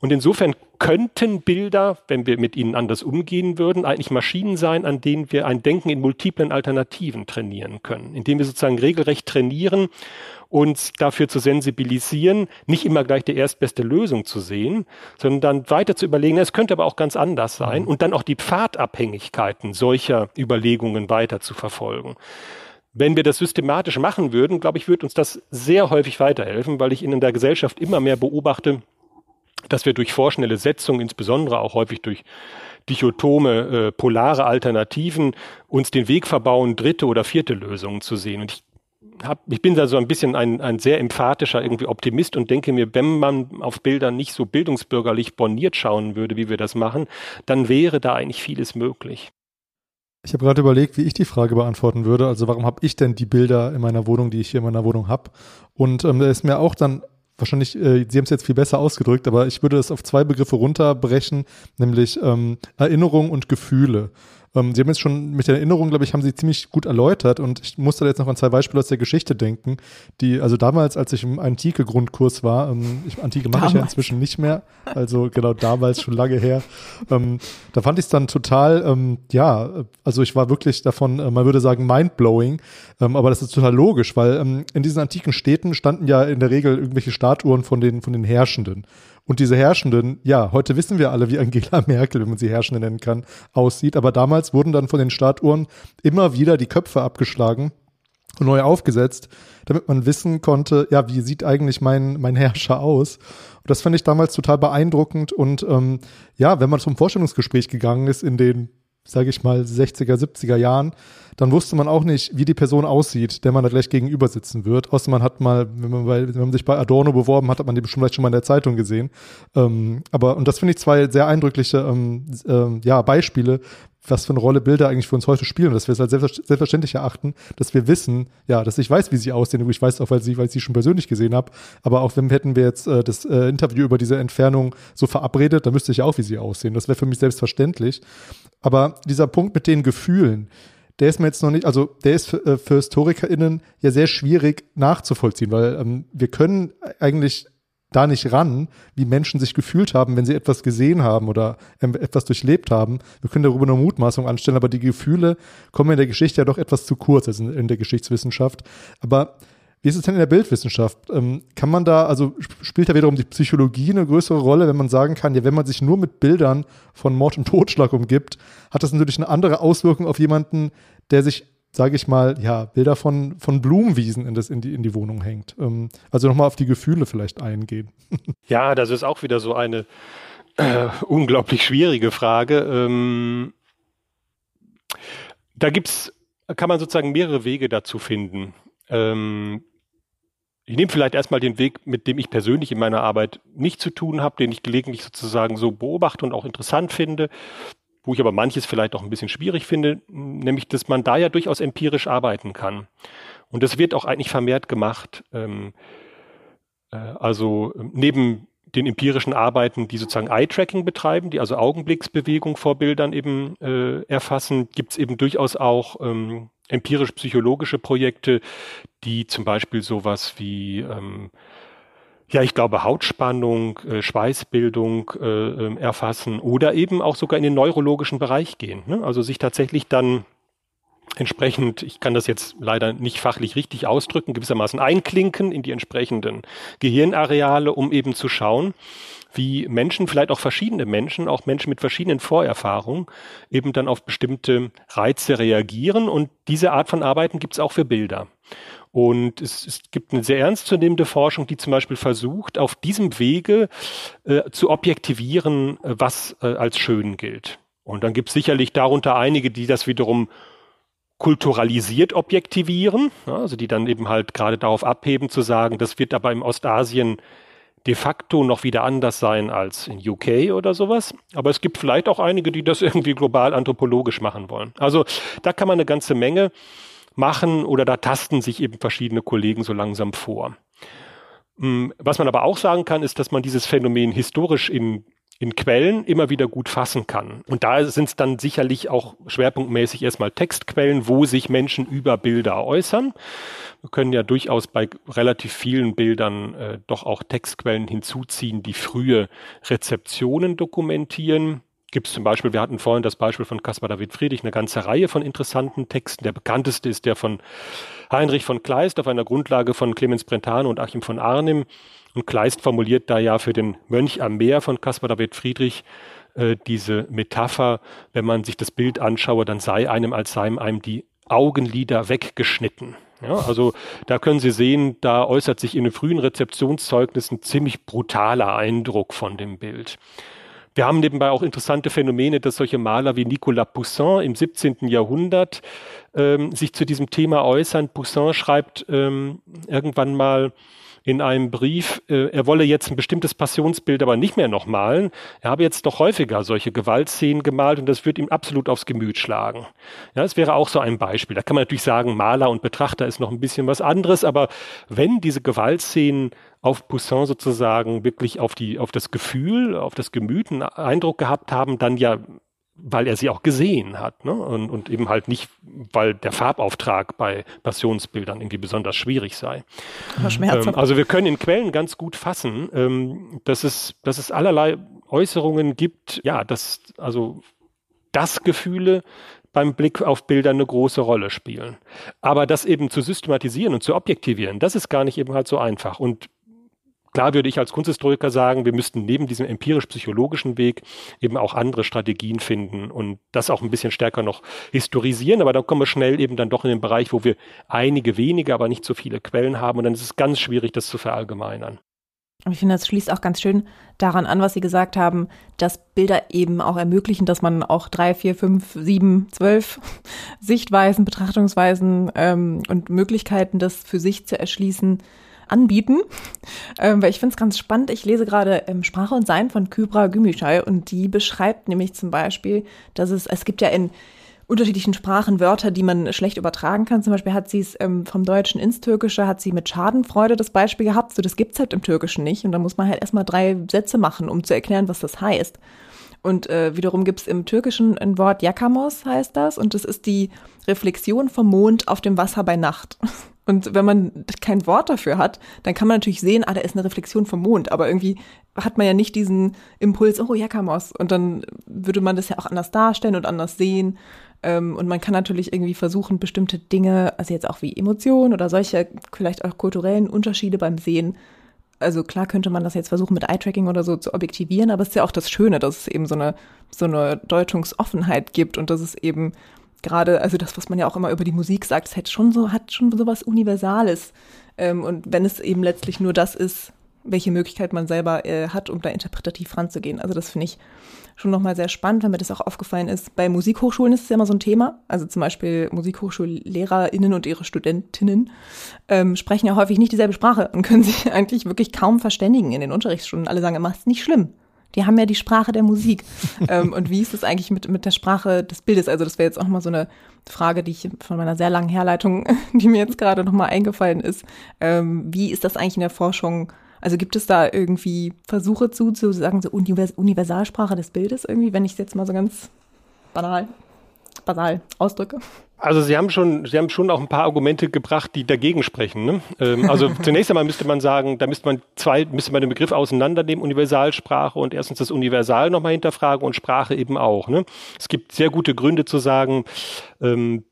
C: und insofern könnten Bilder, wenn wir mit ihnen anders umgehen würden, eigentlich Maschinen sein, an denen wir ein Denken in multiplen Alternativen trainieren können, indem wir sozusagen regelrecht trainieren, uns dafür zu sensibilisieren, nicht immer gleich die erstbeste Lösung zu sehen, sondern dann weiter zu überlegen, es könnte aber auch ganz anders sein und dann auch die Pfadabhängigkeiten solcher Überlegungen weiter zu verfolgen. Wenn wir das systematisch machen würden, glaube ich, würde uns das sehr häufig weiterhelfen, weil ich in der Gesellschaft immer mehr beobachte, dass wir durch vorschnelle Setzung, insbesondere auch häufig durch dichotome, äh, polare Alternativen, uns den Weg verbauen, dritte oder vierte Lösungen zu sehen. Und ich hab, ich bin da so ein bisschen ein, ein sehr emphatischer irgendwie Optimist und denke mir, wenn man auf Bildern nicht so bildungsbürgerlich borniert schauen würde, wie wir das machen, dann wäre da eigentlich vieles möglich.
A: Ich habe gerade überlegt, wie ich die Frage beantworten würde. Also warum habe ich denn die Bilder in meiner Wohnung, die ich hier in meiner Wohnung habe? Und ähm, da ist mir auch dann wahrscheinlich, äh, Sie haben es jetzt viel besser ausgedrückt, aber ich würde das auf zwei Begriffe runterbrechen, nämlich ähm, Erinnerung und Gefühle. Ähm, Sie haben jetzt schon mit der Erinnerung, glaube ich, haben Sie ziemlich gut erläutert und ich musste jetzt noch an zwei Beispiele aus der Geschichte denken, die, also damals, als ich im Antike-Grundkurs war, ähm, ich, Antike mache ich ja inzwischen nicht mehr, also genau damals schon lange her, ähm, da fand ich es dann total, ähm, ja, also ich war wirklich davon, äh, man würde sagen, mindblowing, ähm, aber das ist total logisch, weil ähm, in diesen antiken Städten standen ja in der Regel irgendwelche Statuen von den, von den Herrschenden. Und diese Herrschenden, ja, heute wissen wir alle, wie Angela Merkel, wenn man sie Herrschende nennen kann, aussieht. Aber damals wurden dann von den Statuhren immer wieder die Köpfe abgeschlagen und neu aufgesetzt, damit man wissen konnte, ja, wie sieht eigentlich mein, mein Herrscher aus? Und das fand ich damals total beeindruckend. Und ähm, ja, wenn man zum Vorstellungsgespräch gegangen ist in den, sage ich mal, 60er, 70er Jahren, dann wusste man auch nicht, wie die Person aussieht, der man da gleich gegenüber sitzen wird. Außer man hat mal, wenn man, bei, wenn man sich bei Adorno beworben hat, hat man den vielleicht schon mal in der Zeitung gesehen. Ähm, aber, und das finde ich zwei sehr eindrückliche ähm, ähm, ja, Beispiele, was für eine Rolle Bilder eigentlich für uns heute spielen, dass wir es als selbstverständlich erachten, dass wir wissen, ja, dass ich weiß, wie sie aussehen. Ich weiß auch, weil, sie, weil ich sie schon persönlich gesehen habe. Aber auch wenn hätten wir jetzt äh, das äh, Interview über diese Entfernung so verabredet, dann müsste ich auch, wie sie aussehen. Das wäre für mich selbstverständlich. Aber dieser Punkt mit den Gefühlen, der ist mir jetzt noch nicht, also der ist für, äh, für HistorikerInnen ja sehr schwierig nachzuvollziehen, weil ähm, wir können eigentlich da nicht ran, wie Menschen sich gefühlt haben, wenn sie etwas gesehen haben oder ähm, etwas durchlebt haben. Wir können darüber nur Mutmaßung anstellen, aber die Gefühle kommen in der Geschichte ja doch etwas zu kurz, also in, der Geschichtswissenschaft. Aber wie ist es denn in der Bildwissenschaft? Ähm, kann man da, also spielt da wiederum die Psychologie eine größere Rolle, wenn man sagen kann, ja, wenn man sich nur mit Bildern von Mord und Totschlag umgibt, hat das natürlich eine andere Auswirkung auf jemanden, der sich, sage ich mal, ja, Bilder von, von Blumenwiesen in, das, in, die, in die Wohnung hängt. Ähm, also nochmal auf die Gefühle vielleicht eingehen.
C: ja, das ist auch wieder so eine äh, unglaublich schwierige Frage. Ähm, da gibt's, kann man sozusagen mehrere Wege dazu finden. Ähm, ich nehme vielleicht erstmal den Weg, mit dem ich persönlich in meiner Arbeit nicht zu tun habe, den ich gelegentlich sozusagen so beobachte und auch interessant finde, wo ich aber manches vielleicht auch ein bisschen schwierig finde, nämlich, dass man da ja durchaus empirisch arbeiten kann. Und das wird auch eigentlich vermehrt gemacht. Ähm, äh, also neben den empirischen Arbeiten, die sozusagen Eye-Tracking betreiben, die also Augenblicksbewegung vor Bildern eben äh, erfassen, gibt es eben durchaus auch ähm, empirisch-psychologische Projekte, die zum Beispiel sowas wie ähm, ja, ich glaube, Hautspannung, äh, Schweißbildung äh, ähm, erfassen oder eben auch sogar in den neurologischen Bereich gehen. Ne? Also sich tatsächlich dann entsprechend, ich kann das jetzt leider nicht fachlich richtig ausdrücken, gewissermaßen einklinken in die entsprechenden Gehirnareale, um eben zu schauen, wie Menschen, vielleicht auch verschiedene Menschen, auch Menschen mit verschiedenen Vorerfahrungen, eben dann auf bestimmte Reize reagieren. Und diese Art von Arbeiten gibt es auch für Bilder. Und es, es gibt eine sehr ernstzunehmende Forschung, die zum Beispiel versucht, auf diesem Wege äh, zu objektivieren, äh, was äh, als schön gilt. Und dann gibt es sicherlich darunter einige, die das wiederum kulturalisiert objektivieren, also die dann eben halt gerade darauf abheben zu sagen, das wird aber im Ostasien de facto noch wieder anders sein als in UK oder sowas. Aber es gibt vielleicht auch einige, die das irgendwie global anthropologisch machen wollen. Also da kann man eine ganze Menge machen oder da tasten sich eben verschiedene Kollegen so langsam vor. Hm, was man aber auch sagen kann, ist, dass man dieses Phänomen historisch in in Quellen immer wieder gut fassen kann. Und da sind es dann sicherlich auch schwerpunktmäßig erstmal Textquellen, wo sich Menschen über Bilder äußern. Wir können ja durchaus bei relativ vielen Bildern äh, doch auch Textquellen hinzuziehen, die frühe Rezeptionen dokumentieren. Gibt es zum Beispiel, wir hatten vorhin das Beispiel von Caspar David Friedrich, eine ganze Reihe von interessanten Texten. Der bekannteste ist der von Heinrich von Kleist auf einer Grundlage von Clemens Brentano und Achim von Arnim und Kleist formuliert da ja für den Mönch am Meer von Caspar David Friedrich äh, diese Metapher, wenn man sich das Bild anschaue, dann sei einem, als seien einem die Augenlider weggeschnitten. Ja, also da können Sie sehen, da äußert sich in den frühen Rezeptionszeugnissen ziemlich brutaler Eindruck von dem Bild. Wir haben nebenbei auch interessante Phänomene, dass solche Maler wie Nicolas Poussin im 17. Jahrhundert ähm, sich zu diesem Thema äußern. Poussin schreibt ähm, irgendwann mal, in einem Brief, äh, er wolle jetzt ein bestimmtes Passionsbild aber nicht mehr noch malen. Er habe jetzt doch häufiger solche Gewaltszenen gemalt und das wird ihm absolut aufs Gemüt schlagen. Ja, das wäre auch so ein Beispiel. Da kann man natürlich sagen, Maler und Betrachter ist noch ein bisschen was anderes, aber wenn diese Gewaltszenen auf Poussin sozusagen wirklich auf die, auf das Gefühl, auf das Gemüt einen Eindruck gehabt haben, dann ja weil er sie auch gesehen hat ne? und, und eben halt nicht, weil der Farbauftrag bei Passionsbildern irgendwie besonders schwierig sei. Ähm, also wir können in Quellen ganz gut fassen, ähm, dass, es, dass es allerlei Äußerungen gibt, ja, dass also das Gefühle beim Blick auf Bilder eine große Rolle spielen. Aber das eben zu systematisieren und zu objektivieren, das ist gar nicht eben halt so einfach. Und Klar würde ich als Kunsthistoriker sagen, wir müssten neben diesem empirisch-psychologischen Weg eben auch andere Strategien finden und das auch ein bisschen stärker noch historisieren. Aber da kommen wir schnell eben dann doch in den Bereich, wo wir einige wenige, aber nicht so viele Quellen haben und dann ist es ganz schwierig, das zu verallgemeinern.
B: Ich finde, das schließt auch ganz schön daran an, was Sie gesagt haben, dass Bilder eben auch ermöglichen, dass man auch drei, vier, fünf, sieben, zwölf Sichtweisen, Betrachtungsweisen ähm, und Möglichkeiten, das für sich zu erschließen, anbieten, ähm, weil ich finde es ganz spannend. Ich lese gerade ähm, Sprache und Sein von Kybra Gümüşay und die beschreibt nämlich zum Beispiel, dass es, es gibt ja in unterschiedlichen Sprachen Wörter, die man schlecht übertragen kann. Zum Beispiel hat sie es ähm, vom Deutschen ins Türkische, hat sie mit Schadenfreude das Beispiel gehabt. So, das gibt's halt im Türkischen nicht. Und da muss man halt erstmal drei Sätze machen, um zu erklären, was das heißt. Und äh, wiederum gibt's im Türkischen ein Wort, Yakamos heißt das, und das ist die Reflexion vom Mond auf dem Wasser bei Nacht. Und wenn man kein Wort dafür hat, dann kann man natürlich sehen, ah, da ist eine Reflexion vom Mond, aber irgendwie hat man ja nicht diesen Impuls, oh, Yakamos. Und dann würde man das ja auch anders darstellen und anders sehen. Ähm, und man kann natürlich irgendwie versuchen, bestimmte Dinge, also jetzt auch wie Emotionen oder solche vielleicht auch kulturellen Unterschiede beim Sehen also klar könnte man das jetzt versuchen mit Eye-Tracking oder so zu objektivieren, aber es ist ja auch das Schöne, dass es eben so eine, so eine Deutungsoffenheit gibt und dass es eben gerade, also das, was man ja auch immer über die Musik sagt, es hat schon so, hat schon so was Universales. Ähm, und wenn es eben letztlich nur das ist, welche Möglichkeit man selber äh, hat, um da interpretativ ranzugehen. Also das finde ich schon nochmal sehr spannend, wenn mir das auch aufgefallen ist. Bei Musikhochschulen ist es ja immer so ein Thema. Also zum Beispiel MusikhochschullehrerInnen und ihre Studentinnen ähm, sprechen ja häufig nicht dieselbe Sprache und können sich eigentlich wirklich kaum verständigen in den Unterrichtsstunden. Alle sagen immer, es ist nicht schlimm. Die haben ja die Sprache der Musik. ähm, und wie ist es eigentlich mit, mit der Sprache des Bildes? Also das wäre jetzt auch nochmal so eine Frage, die ich von meiner sehr langen Herleitung, die mir jetzt gerade nochmal eingefallen ist. Ähm, wie ist das eigentlich in der Forschung Also gibt es da irgendwie Versuche zu, zu sagen, so Univers Universalsprache des Bildes irgendwie, wenn ich es jetzt mal so ganz banal, basal ausdrücke?
C: Also Sie haben schon, Sie haben schon auch ein paar Argumente gebracht, die dagegen sprechen. Ne? Ähm, also zunächst einmal müsste man sagen, da müsste man zwei, müsste man den Begriff auseinandernehmen, Universalsprache und erstens das Universal nochmal hinterfragen und Sprache eben auch. Ne? Es gibt sehr gute Gründe zu sagen, ähm,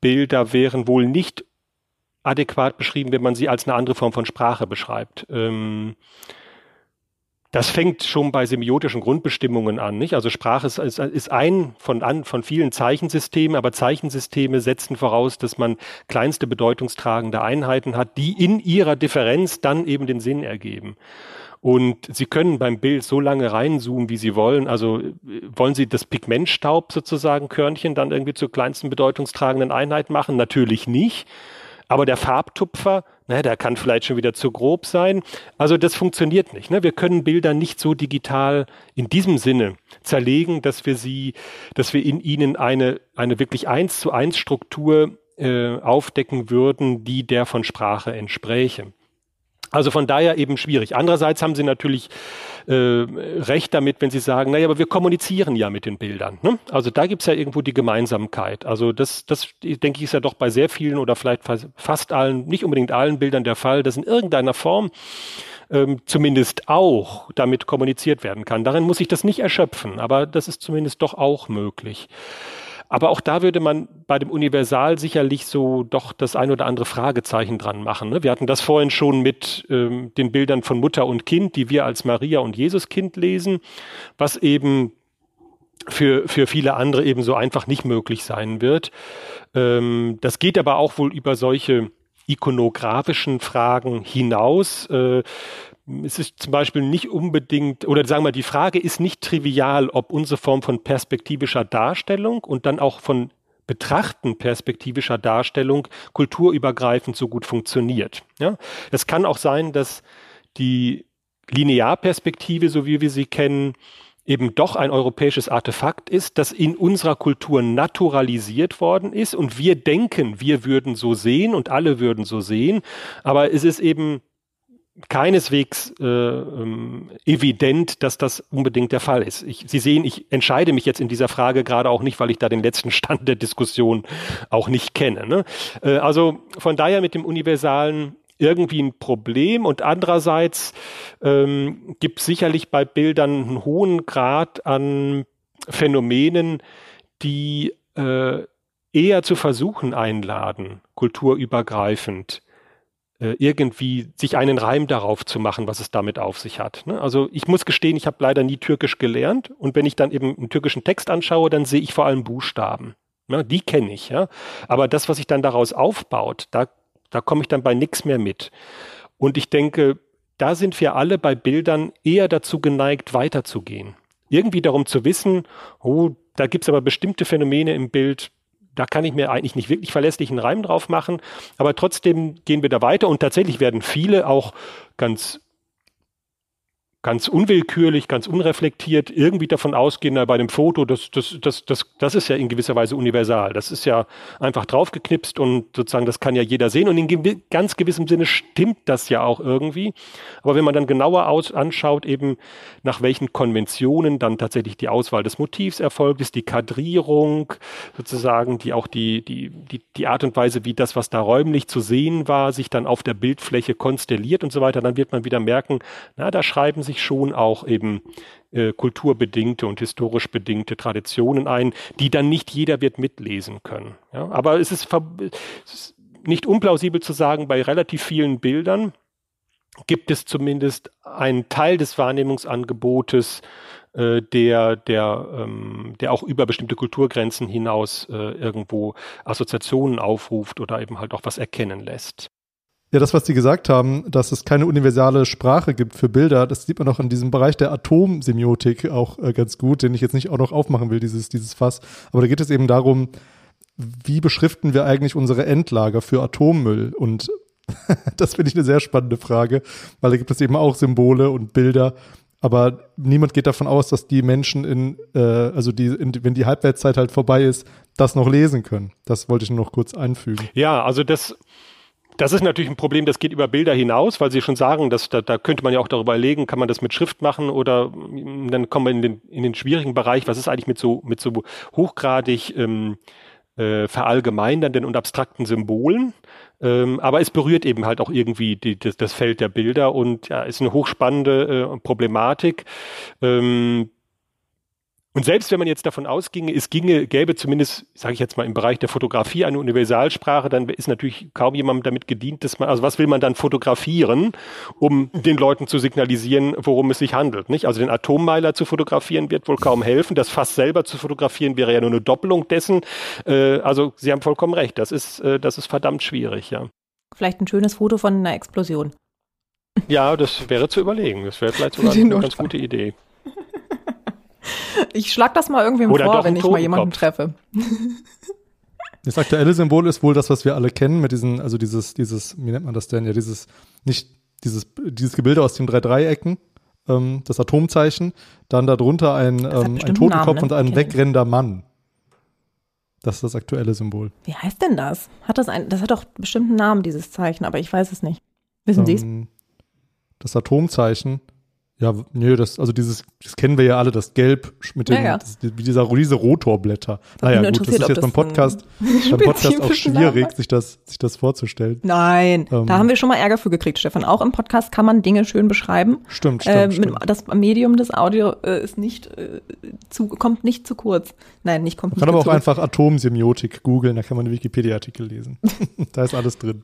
C: Bilder wären wohl nicht adäquat beschrieben, wenn man sie als eine andere Form von Sprache beschreibt. Ähm, das fängt schon bei semiotischen Grundbestimmungen an, nicht? Also Sprache ist, ist ein von, an, von vielen Zeichensystemen, aber Zeichensysteme setzen voraus, dass man kleinste bedeutungstragende Einheiten hat, die in ihrer Differenz dann eben den Sinn ergeben. Und Sie können beim Bild so lange reinzoomen, wie Sie wollen. Also wollen Sie das Pigmentstaub sozusagen Körnchen dann irgendwie zur kleinsten bedeutungstragenden Einheit machen? Natürlich nicht. Aber der Farbtupfer, ne, der kann vielleicht schon wieder zu grob sein. Also das funktioniert nicht. Ne? Wir können Bilder nicht so digital in diesem Sinne zerlegen, dass wir sie, dass wir in ihnen eine, eine wirklich eins zu eins Struktur äh, aufdecken würden, die der von Sprache entspräche. Also von daher eben schwierig. Andererseits haben Sie natürlich äh, recht damit, wenn Sie sagen, naja, aber wir kommunizieren ja mit den Bildern. Ne? Also da gibt's ja irgendwo die Gemeinsamkeit. Also das, das denke ich, ist ja doch bei sehr vielen oder vielleicht fast allen, nicht unbedingt allen Bildern der Fall, dass in irgendeiner Form ähm, zumindest auch damit kommuniziert werden kann. Darin muss ich das nicht erschöpfen, aber das ist zumindest doch auch möglich. Aber auch da würde man bei dem Universal sicherlich so doch das ein oder andere Fragezeichen dran machen. Ne? Wir hatten das vorhin schon mit ähm, den Bildern von Mutter und Kind, die wir als Maria und Jesuskind lesen, was eben für, für viele andere eben so einfach nicht möglich sein wird. Ähm, das geht aber auch wohl über solche ikonografischen Fragen hinaus. Äh, es ist zum Beispiel nicht unbedingt, oder sagen wir, die Frage ist nicht trivial, ob unsere Form von perspektivischer Darstellung und dann auch von Betrachten perspektivischer Darstellung kulturübergreifend so gut funktioniert. Ja? Es kann auch sein, dass die Linearperspektive, so wie wir sie kennen, eben doch ein europäisches Artefakt ist, das in unserer Kultur naturalisiert worden ist und wir denken, wir würden so sehen und alle würden so sehen, aber es ist eben keineswegs äh, ähm, evident, dass das unbedingt der Fall ist. Ich, Sie sehen, ich entscheide mich jetzt in dieser Frage gerade auch nicht, weil ich da den letzten Stand der Diskussion auch nicht kenne. Ne? Äh, also von daher mit dem Universalen irgendwie ein Problem und andererseits ähm, gibt sicherlich bei Bildern einen hohen Grad an Phänomenen, die äh, eher zu Versuchen einladen, kulturübergreifend irgendwie sich einen Reim darauf zu machen, was es damit auf sich hat. Ne? Also ich muss gestehen, ich habe leider nie Türkisch gelernt und wenn ich dann eben einen türkischen Text anschaue, dann sehe ich vor allem Buchstaben. Ne? Die kenne ich, ja. Aber das, was sich dann daraus aufbaut, da, da komme ich dann bei nichts mehr mit. Und ich denke, da sind wir alle bei Bildern eher dazu geneigt, weiterzugehen. Irgendwie darum zu wissen, oh, da gibt's aber bestimmte Phänomene im Bild, da kann ich mir eigentlich nicht wirklich verlässlichen Reim drauf machen. Aber trotzdem gehen wir da weiter und tatsächlich werden viele auch ganz ganz unwillkürlich, ganz unreflektiert irgendwie davon ausgehen, na, bei dem Foto, das, das, das, das, das ist ja in gewisser Weise universal. Das ist ja einfach draufgeknipst und sozusagen, das kann ja jeder sehen. Und in ganz gewissem Sinne stimmt das ja auch irgendwie. Aber wenn man dann genauer aus, anschaut, eben nach welchen Konventionen dann tatsächlich die Auswahl des Motivs erfolgt ist, die Kadrierung, sozusagen, die auch die, die, die, die Art und Weise, wie das, was da räumlich zu sehen war, sich dann auf der Bildfläche konstelliert und so weiter, dann wird man wieder merken, na, da schreiben sich schon auch eben äh, kulturbedingte und historisch bedingte Traditionen ein, die dann nicht jeder wird mitlesen können. Ja? Aber es ist, es ist nicht unplausibel zu sagen, bei relativ vielen Bildern gibt es zumindest einen Teil des Wahrnehmungsangebotes, äh, der, der, ähm, der auch über bestimmte Kulturgrenzen hinaus äh, irgendwo Assoziationen aufruft oder eben halt auch was erkennen lässt.
A: Ja, das, was Sie gesagt haben, dass es keine universale Sprache gibt für Bilder, das sieht man auch in diesem Bereich der Atomsemiotik auch äh, ganz gut, den ich jetzt nicht auch noch aufmachen will, dieses, dieses Fass. Aber da geht es eben darum, wie beschriften wir eigentlich unsere Endlager für Atommüll? Und das finde ich eine sehr spannende Frage, weil da gibt es eben auch Symbole und Bilder. Aber niemand geht davon aus, dass die Menschen in, äh, also die, in, wenn die Halbwertszeit halt vorbei ist, das noch lesen können. Das wollte ich nur noch kurz einfügen.
C: Ja, also das, Das ist natürlich ein Problem, das geht über Bilder hinaus, weil Sie schon sagen, dass da, da könnte man ja auch darüber überlegen, kann man das mit Schrift machen oder mm, dann kommen wir in den, in den schwierigen Bereich, was ist eigentlich mit so, mit so hochgradig ähm, äh, verallgemeinernden und abstrakten Symbolen. Ähm, aber es berührt eben halt auch irgendwie die, das, das Feld der Bilder und ja, ist eine hochspannende äh, Problematik. Ähm, und selbst wenn man jetzt davon ausginge, es ginge, gäbe zumindest, sage ich jetzt mal, im Bereich der Fotografie eine Universalsprache, dann ist natürlich kaum jemandem damit gedient, dass man, also was will man dann fotografieren, um den Leuten zu signalisieren, worum es sich handelt, nicht? Also den Atommeiler zu fotografieren wird wohl kaum helfen. Das Fass selber zu fotografieren wäre ja nur eine Doppelung dessen. Äh, also Sie haben vollkommen recht. Das ist, äh, das ist verdammt schwierig, ja.
B: Vielleicht ein schönes Foto von einer Explosion.
C: Ja, das wäre zu überlegen. Das wäre vielleicht sogar eine ganz gute Idee.
B: Ich schlag das mal irgendwem Oder vor, wenn ich mal jemanden treffe.
A: Das aktuelle Symbol ist wohl das, was wir alle kennen, mit diesen, also dieses, dieses, wie nennt man das denn? Ja, dieses, nicht dieses, dieses Gebilde aus den drei Dreiecken, ähm, das Atomzeichen, dann darunter ein, ähm, ein Totenkopf Namen, ne? und ein wegrennender Mann. Das ist das aktuelle Symbol.
B: Wie heißt denn das? Hat das ein, das hat doch bestimmt einen Namen, dieses Zeichen, aber ich weiß es nicht. Wissen ähm, Sie es?
A: Das Atomzeichen ja, nö, das, also dieses, das kennen wir ja alle, das Gelb mit dem, ja, ja. Das, wie dieser, diese Rotorblätter. Naja, gut, das ist jetzt beim Podcast, beim Podcast auch schwierig, sich das, sich das vorzustellen.
B: Nein, ähm, da haben wir schon mal Ärger für gekriegt, Stefan. Auch im Podcast kann man Dinge schön beschreiben.
A: Stimmt, stimmt. Äh, stimmt.
B: Das Medium des Audio äh, ist nicht äh, zu, kommt nicht zu kurz. Nein, nicht kommt
A: man
B: nicht
A: kann aber auch einfach Atomsemiotik googeln, da kann man einen Wikipedia-Artikel lesen. da ist alles drin.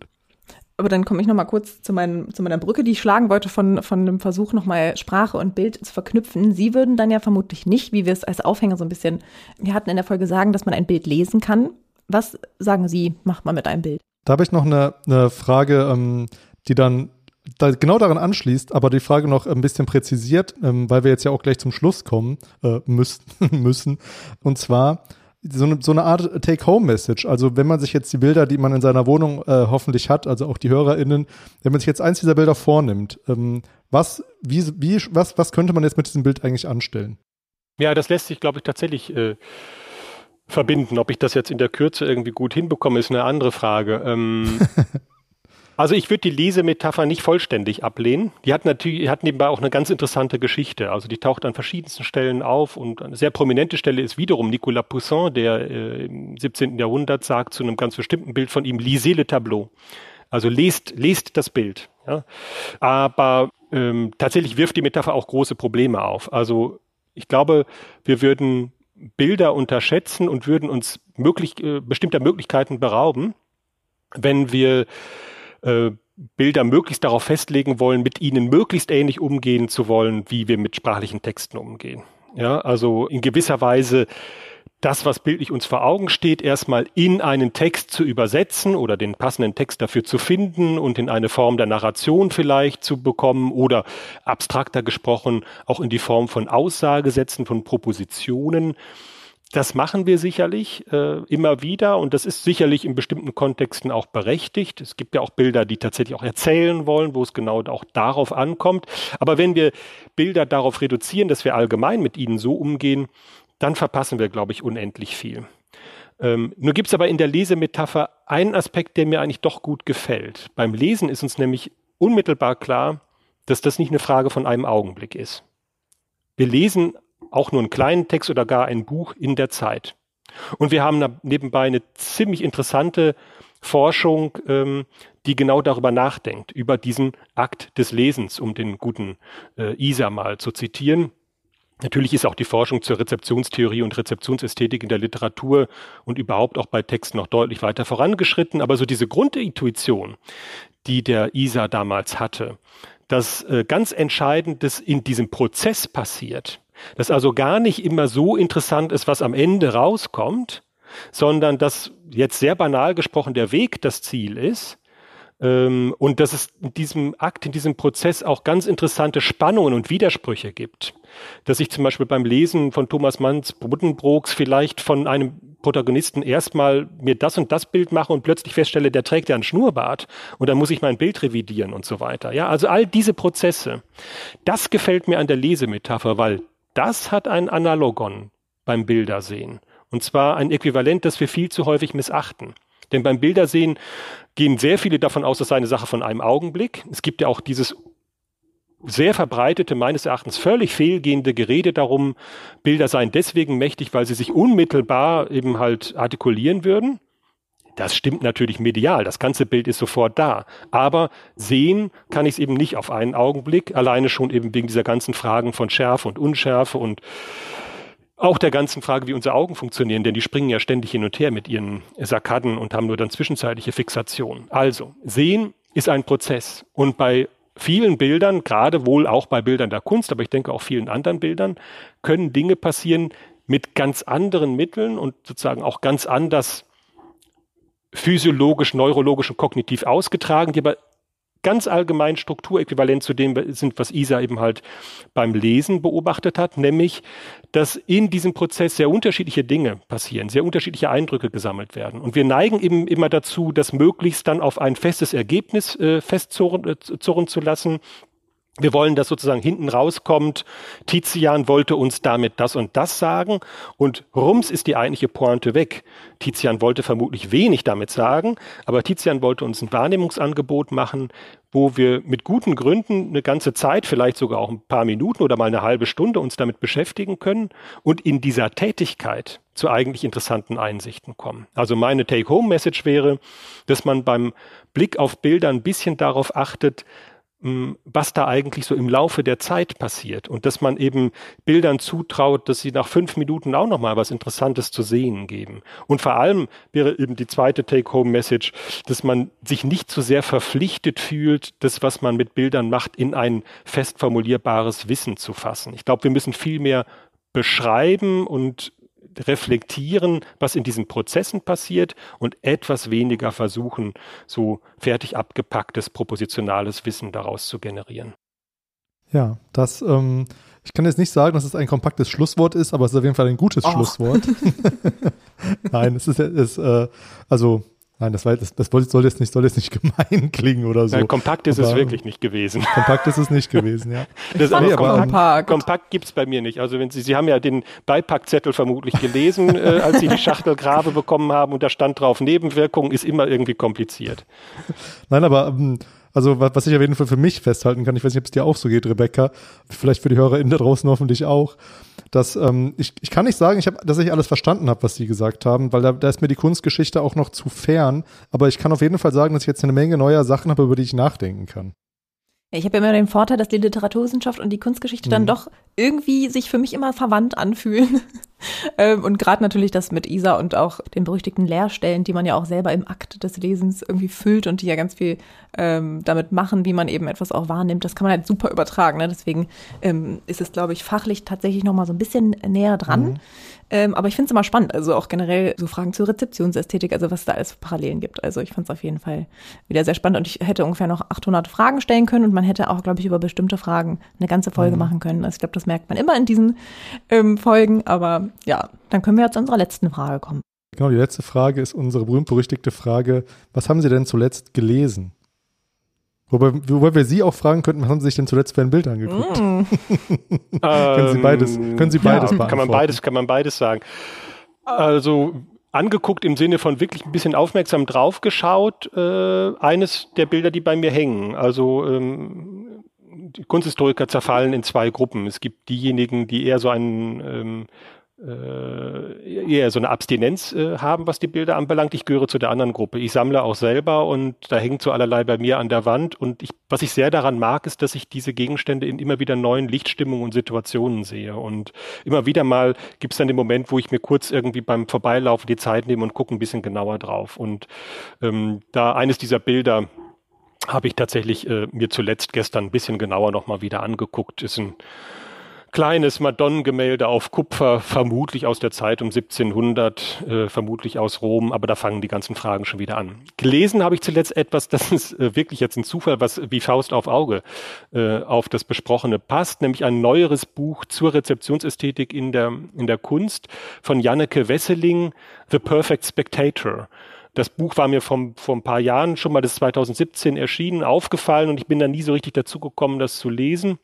B: Aber dann komme ich noch mal kurz zu, meinem, zu meiner Brücke, die ich schlagen wollte von, von dem Versuch, noch mal Sprache und Bild zu verknüpfen. Sie würden dann ja vermutlich nicht, wie wir es als Aufhänger so ein bisschen, wir hatten in der Folge sagen, dass man ein Bild lesen kann. Was sagen Sie, macht man mit einem Bild?
A: Da habe ich noch eine, eine Frage, ähm, die dann da genau daran anschließt, aber die Frage noch ein bisschen präzisiert, ähm, weil wir jetzt ja auch gleich zum Schluss kommen äh, müssen. Und zwar, so eine, so eine Art Take-Home-Message. Also wenn man sich jetzt die Bilder, die man in seiner Wohnung äh, hoffentlich hat, also auch die HörerInnen, wenn man sich jetzt eins dieser Bilder vornimmt, ähm, was, wie, wie, was, was könnte man jetzt mit diesem Bild eigentlich anstellen?
C: Ja, das lässt sich, glaube ich, tatsächlich äh, verbinden. Ob ich das jetzt in der Kürze irgendwie gut hinbekomme, ist eine andere Frage. Ähm, Also ich würde die Lesemetapher nicht vollständig ablehnen. Die hat natürlich, hat nebenbei auch eine ganz interessante Geschichte. Also die taucht an verschiedensten Stellen auf und eine sehr prominente Stelle ist wiederum Nicolas Poussin, der äh, im 17. Jahrhundert sagt zu einem ganz bestimmten Bild von ihm, lisez le tableau. Also lest, lest das Bild. Ja? Aber ähm, tatsächlich wirft die Metapher auch große Probleme auf. Also ich glaube, wir würden Bilder unterschätzen und würden uns möglich, äh, bestimmter Möglichkeiten berauben, wenn wir äh, Bilder möglichst darauf festlegen wollen, mit ihnen möglichst ähnlich umgehen zu wollen, wie wir mit sprachlichen Texten umgehen. Ja, also in gewisser Weise das, was bildlich uns vor Augen steht, erstmal in einen Text zu übersetzen oder den passenden Text dafür zu finden und in eine Form der Narration vielleicht zu bekommen oder abstrakter gesprochen auch in die Form von Aussagesätzen, von Propositionen das machen wir sicherlich äh, immer wieder und das ist sicherlich in bestimmten Kontexten auch berechtigt. Es gibt ja auch Bilder, die tatsächlich auch erzählen wollen, wo es genau auch darauf ankommt. Aber wenn wir Bilder darauf reduzieren, dass wir allgemein mit ihnen so umgehen, dann verpassen wir, glaube ich, unendlich viel. Ähm, nur gibt es aber in der Lesemetapher einen Aspekt, der mir eigentlich doch gut gefällt. Beim Lesen ist uns nämlich unmittelbar klar, dass das nicht eine Frage von einem Augenblick ist. Wir lesen auch nur einen kleinen Text oder gar ein Buch in der Zeit. Und wir haben nebenbei eine ziemlich interessante Forschung, ähm, die genau darüber nachdenkt, über diesen Akt des Lesens, um den guten äh, Isa mal zu zitieren. Natürlich ist auch die Forschung zur Rezeptionstheorie und Rezeptionsästhetik in der Literatur und überhaupt auch bei Texten noch deutlich weiter vorangeschritten. Aber so diese Grundintuition, die der Isa damals hatte, dass äh, ganz Entscheidendes in diesem Prozess passiert, dass also gar nicht immer so interessant ist, was am Ende rauskommt, sondern dass jetzt sehr banal gesprochen der Weg das Ziel ist. Ähm, und dass es in diesem Akt, in diesem Prozess auch ganz interessante Spannungen und Widersprüche gibt. Dass ich zum Beispiel beim Lesen von Thomas Manns Buddenbrooks vielleicht von einem Protagonisten erstmal mir das und das Bild mache und plötzlich feststelle, der trägt ja ein Schnurrbart und dann muss ich mein Bild revidieren und so weiter. Ja, also all diese Prozesse, das gefällt mir an der Lesemetapher, weil das hat ein Analogon beim Bildersehen. Und zwar ein Äquivalent, das wir viel zu häufig missachten. Denn beim Bildersehen gehen sehr viele davon aus, das sei eine Sache von einem Augenblick. Es gibt ja auch dieses sehr verbreitete, meines Erachtens völlig fehlgehende Gerede darum, Bilder seien deswegen mächtig, weil sie sich unmittelbar eben halt artikulieren würden. Das stimmt natürlich medial. Das ganze Bild ist sofort da. Aber sehen kann ich es eben nicht auf einen Augenblick. Alleine schon eben wegen dieser ganzen Fragen von Schärfe und Unschärfe und auch der ganzen Frage, wie unsere Augen funktionieren, denn die springen ja ständig hin und her mit ihren Sarkaden und haben nur dann zwischenzeitliche Fixationen. Also, sehen ist ein Prozess. Und bei vielen Bildern, gerade wohl auch bei Bildern der Kunst, aber ich denke auch vielen anderen Bildern, können Dinge passieren mit ganz anderen Mitteln und sozusagen auch ganz anders physiologisch, neurologisch und kognitiv ausgetragen, die aber ganz allgemein strukturäquivalent zu dem sind, was Isa eben halt beim Lesen beobachtet hat, nämlich, dass in diesem Prozess sehr unterschiedliche Dinge passieren, sehr unterschiedliche Eindrücke gesammelt werden. Und wir neigen eben immer dazu, das möglichst dann auf ein festes Ergebnis äh, festzurren äh, zu lassen, wir wollen, dass sozusagen hinten rauskommt, Tizian wollte uns damit das und das sagen und rums ist die eigentliche Pointe weg. Tizian wollte vermutlich wenig damit sagen, aber Tizian wollte uns ein Wahrnehmungsangebot machen, wo wir mit guten Gründen eine ganze Zeit, vielleicht sogar auch ein paar Minuten oder mal eine halbe Stunde uns damit beschäftigen können und in dieser Tätigkeit zu eigentlich interessanten Einsichten kommen. Also meine Take-Home-Message wäre, dass man beim Blick auf Bilder ein bisschen darauf achtet, was da eigentlich so im Laufe der Zeit passiert und dass man eben Bildern zutraut, dass sie nach fünf Minuten auch noch mal was Interessantes zu sehen geben. Und vor allem wäre eben die zweite Take-Home-Message, dass man sich nicht zu sehr verpflichtet fühlt, das, was man mit Bildern macht, in ein fest formulierbares Wissen zu fassen. Ich glaube, wir müssen viel mehr beschreiben und reflektieren, was in diesen Prozessen passiert und etwas weniger versuchen, so fertig abgepacktes propositionales Wissen daraus zu generieren.
A: Ja, das, ähm, ich kann jetzt nicht sagen, dass es ein kompaktes Schlusswort ist, aber es ist auf jeden Fall ein gutes Och. Schlusswort. Nein, es ist, es, äh, also Nein, das, war, das, das soll, jetzt nicht, soll jetzt nicht gemein klingen oder so. Ja,
C: kompakt ist aber, es wirklich nicht gewesen.
A: Kompakt ist es nicht gewesen, ja.
C: Das nee, aber, kompakt. kompakt gibt es bei mir nicht. Also wenn Sie, Sie haben ja den Beipackzettel vermutlich gelesen, äh, als Sie die Schachtel Grabe bekommen haben und da stand drauf, Nebenwirkung ist immer irgendwie kompliziert.
A: Nein, aber ähm, also was ich auf jeden Fall für mich festhalten kann, ich weiß nicht, ob es dir auch so geht, Rebecca, vielleicht für die HörerInnen da draußen hoffentlich auch, dass ähm, ich, ich kann nicht sagen, ich hab, dass ich alles verstanden habe, was sie gesagt haben, weil da, da ist mir die Kunstgeschichte auch noch zu fern, aber ich kann auf jeden Fall sagen, dass ich jetzt eine Menge neuer Sachen habe, über die ich nachdenken kann.
B: Ich habe immer den Vorteil, dass die Literaturwissenschaft und die Kunstgeschichte mhm. dann doch irgendwie sich für mich immer verwandt anfühlen. Ähm, und gerade natürlich das mit Isa und auch den berüchtigten Leerstellen, die man ja auch selber im Akt des Lesens irgendwie füllt und die ja ganz viel ähm, damit machen, wie man eben etwas auch wahrnimmt. Das kann man halt super übertragen. Ne? Deswegen ähm, ist es, glaube ich, fachlich tatsächlich noch mal so ein bisschen näher dran. Mhm. Ähm, aber ich finde es immer spannend, also auch generell so Fragen zur Rezeptionsästhetik, also was es da alles für Parallelen gibt. Also ich fand es auf jeden Fall wieder sehr spannend und ich hätte ungefähr noch 800 Fragen stellen können und man hätte auch, glaube ich, über bestimmte Fragen eine ganze Folge mhm. machen können. Also ich glaube, das merkt man immer in diesen ähm, Folgen. Aber ja, dann können wir ja zu unserer letzten Frage kommen.
A: Genau, die letzte Frage ist unsere berühmt-berüchtigte Frage, was haben Sie denn zuletzt gelesen? Wobei, wobei wir Sie auch fragen könnten, was haben Sie sich denn zuletzt für ein Bild angeguckt? Mm. können Sie beides, können Sie beides ja, beantworten?
C: Kann man beides, kann man beides sagen. Also angeguckt im Sinne von wirklich ein bisschen aufmerksam draufgeschaut. Äh, eines der Bilder, die bei mir hängen. Also ähm, die Kunsthistoriker zerfallen in zwei Gruppen. Es gibt diejenigen, die eher so einen ähm, äh, eher so eine Abstinenz äh, haben, was die Bilder anbelangt. Ich gehöre zu der anderen Gruppe. Ich sammle auch selber und da hängt so allerlei bei mir an der Wand. Und ich, was ich sehr daran mag, ist, dass ich diese Gegenstände in immer wieder neuen Lichtstimmungen und Situationen sehe. Und immer wieder mal gibt es dann den Moment, wo ich mir kurz irgendwie beim Vorbeilaufen die Zeit nehme und gucke ein bisschen genauer drauf. Und ähm, da eines dieser Bilder habe ich tatsächlich äh, mir zuletzt gestern ein bisschen genauer nochmal wieder angeguckt. Ist ein kleines Madonnengemälde auf Kupfer, vermutlich aus der Zeit um 1700, äh, vermutlich aus Rom, aber da fangen die ganzen Fragen schon wieder an. Gelesen habe ich zuletzt etwas, das ist äh, wirklich jetzt ein Zufall, was wie Faust auf Auge äh, auf das Besprochene passt, nämlich ein neueres Buch zur Rezeptionsästhetik in der, in der Kunst von Janneke Wesseling, The Perfect Spectator. Das Buch war mir vor ein paar Jahren schon mal, das 2017 erschienen, aufgefallen und ich bin da nie so richtig dazu gekommen, das zu lesen.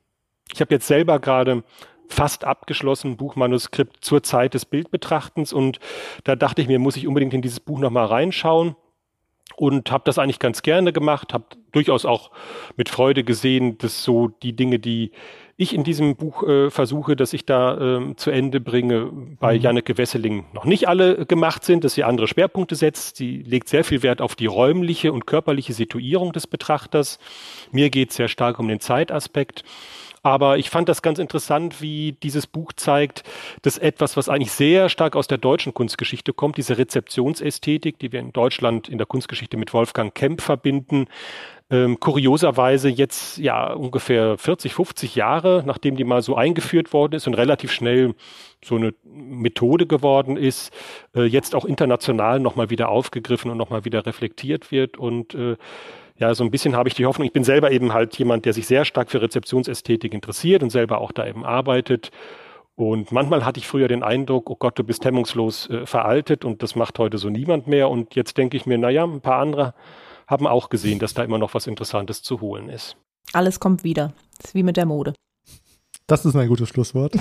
C: Ich habe jetzt selber gerade fast abgeschlossen Buchmanuskript zur Zeit des Bildbetrachtens und da dachte ich mir, muss ich unbedingt in dieses Buch nochmal reinschauen. und habe das eigentlich ganz gerne gemacht, habe durchaus auch mit Freude gesehen, dass so die Dinge, die ich in diesem Buch äh, versuche, dass ich da äh, zu Ende bringe, bei mhm. Janneke Wesseling noch nicht alle gemacht sind, dass sie andere Schwerpunkte setzt. Sie legt sehr viel Wert auf die räumliche und körperliche Situierung des Betrachters. Mir geht es sehr stark um den Zeitaspekt. Aber ich fand das ganz interessant, wie dieses Buch zeigt, dass etwas, was eigentlich sehr stark aus der deutschen Kunstgeschichte kommt, diese Rezeptionsästhetik, die wir in Deutschland in der Kunstgeschichte mit Wolfgang Kemp verbinden, ähm, kurioserweise jetzt ja ungefähr 40, 50 Jahre, nachdem die mal so eingeführt worden ist und relativ schnell so eine Methode geworden ist, äh, jetzt auch international nochmal wieder aufgegriffen und nochmal wieder reflektiert wird und äh, ja, so ein bisschen habe ich die Hoffnung, ich bin selber eben halt jemand, der sich sehr stark für Rezeptionsästhetik interessiert und selber auch da eben arbeitet. Und manchmal hatte ich früher den Eindruck, oh Gott, du bist hemmungslos äh, veraltet und das macht heute so niemand mehr. Und jetzt denke ich mir, naja, ein paar andere haben auch gesehen, dass da immer noch was Interessantes zu holen ist.
B: Alles kommt wieder. Das ist wie mit der Mode.
A: Das ist ein gutes Schlusswort.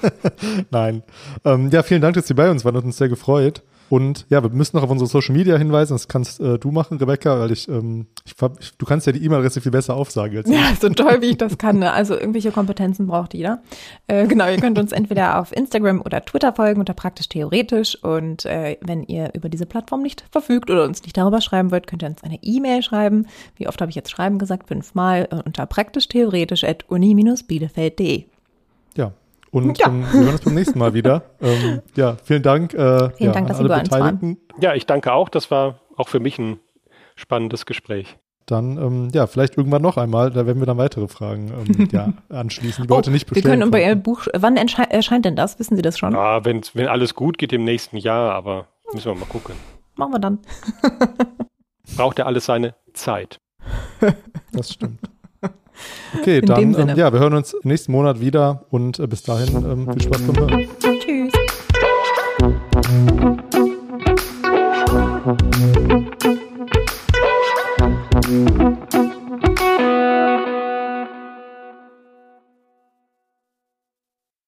A: Nein. Ähm, ja, vielen Dank, dass Sie bei uns waren. Hat uns sehr gefreut. Und ja, wir müssen noch auf unsere Social Media hinweisen. Das kannst äh, du machen, Rebecca, weil ich, ähm, ich, du kannst ja die E-Mail-Adresse viel besser aufsagen als
B: ich. Ja, so toll, wie ich das kann. Ne? Also irgendwelche Kompetenzen braucht jeder. Äh, genau, ihr könnt uns entweder auf Instagram oder Twitter folgen unter praktisch theoretisch. Und äh, wenn ihr über diese Plattform nicht verfügt oder uns nicht darüber schreiben wollt, könnt ihr uns eine E-Mail schreiben. Wie oft habe ich jetzt schreiben gesagt? Fünfmal äh, unter praktisch theoretisch at uni-bielefeld.de.
A: Und ja. ähm, wir hören uns beim nächsten Mal wieder. Ähm, ja, vielen Dank.
B: Äh, vielen ja, Dank, dass Sie bei uns waren.
C: Ja, ich danke auch. Das war auch für mich ein spannendes Gespräch.
A: Dann, ähm, ja, vielleicht irgendwann noch einmal, da werden wir dann weitere Fragen ähm, ja, anschließen, die oh, heute nicht bestellen
B: Wir können bei Ihrem Buch, wann erscheint denn das? Wissen Sie das schon?
C: Ja, wenn, wenn alles gut geht im nächsten Jahr, aber müssen wir mal gucken.
B: Machen wir dann.
C: Braucht ja alles seine Zeit.
A: Das stimmt. Okay, In dann, ähm, ja, wir hören uns nächsten Monat wieder und äh, bis dahin ähm, viel Spaß beim Hören. Tschüss.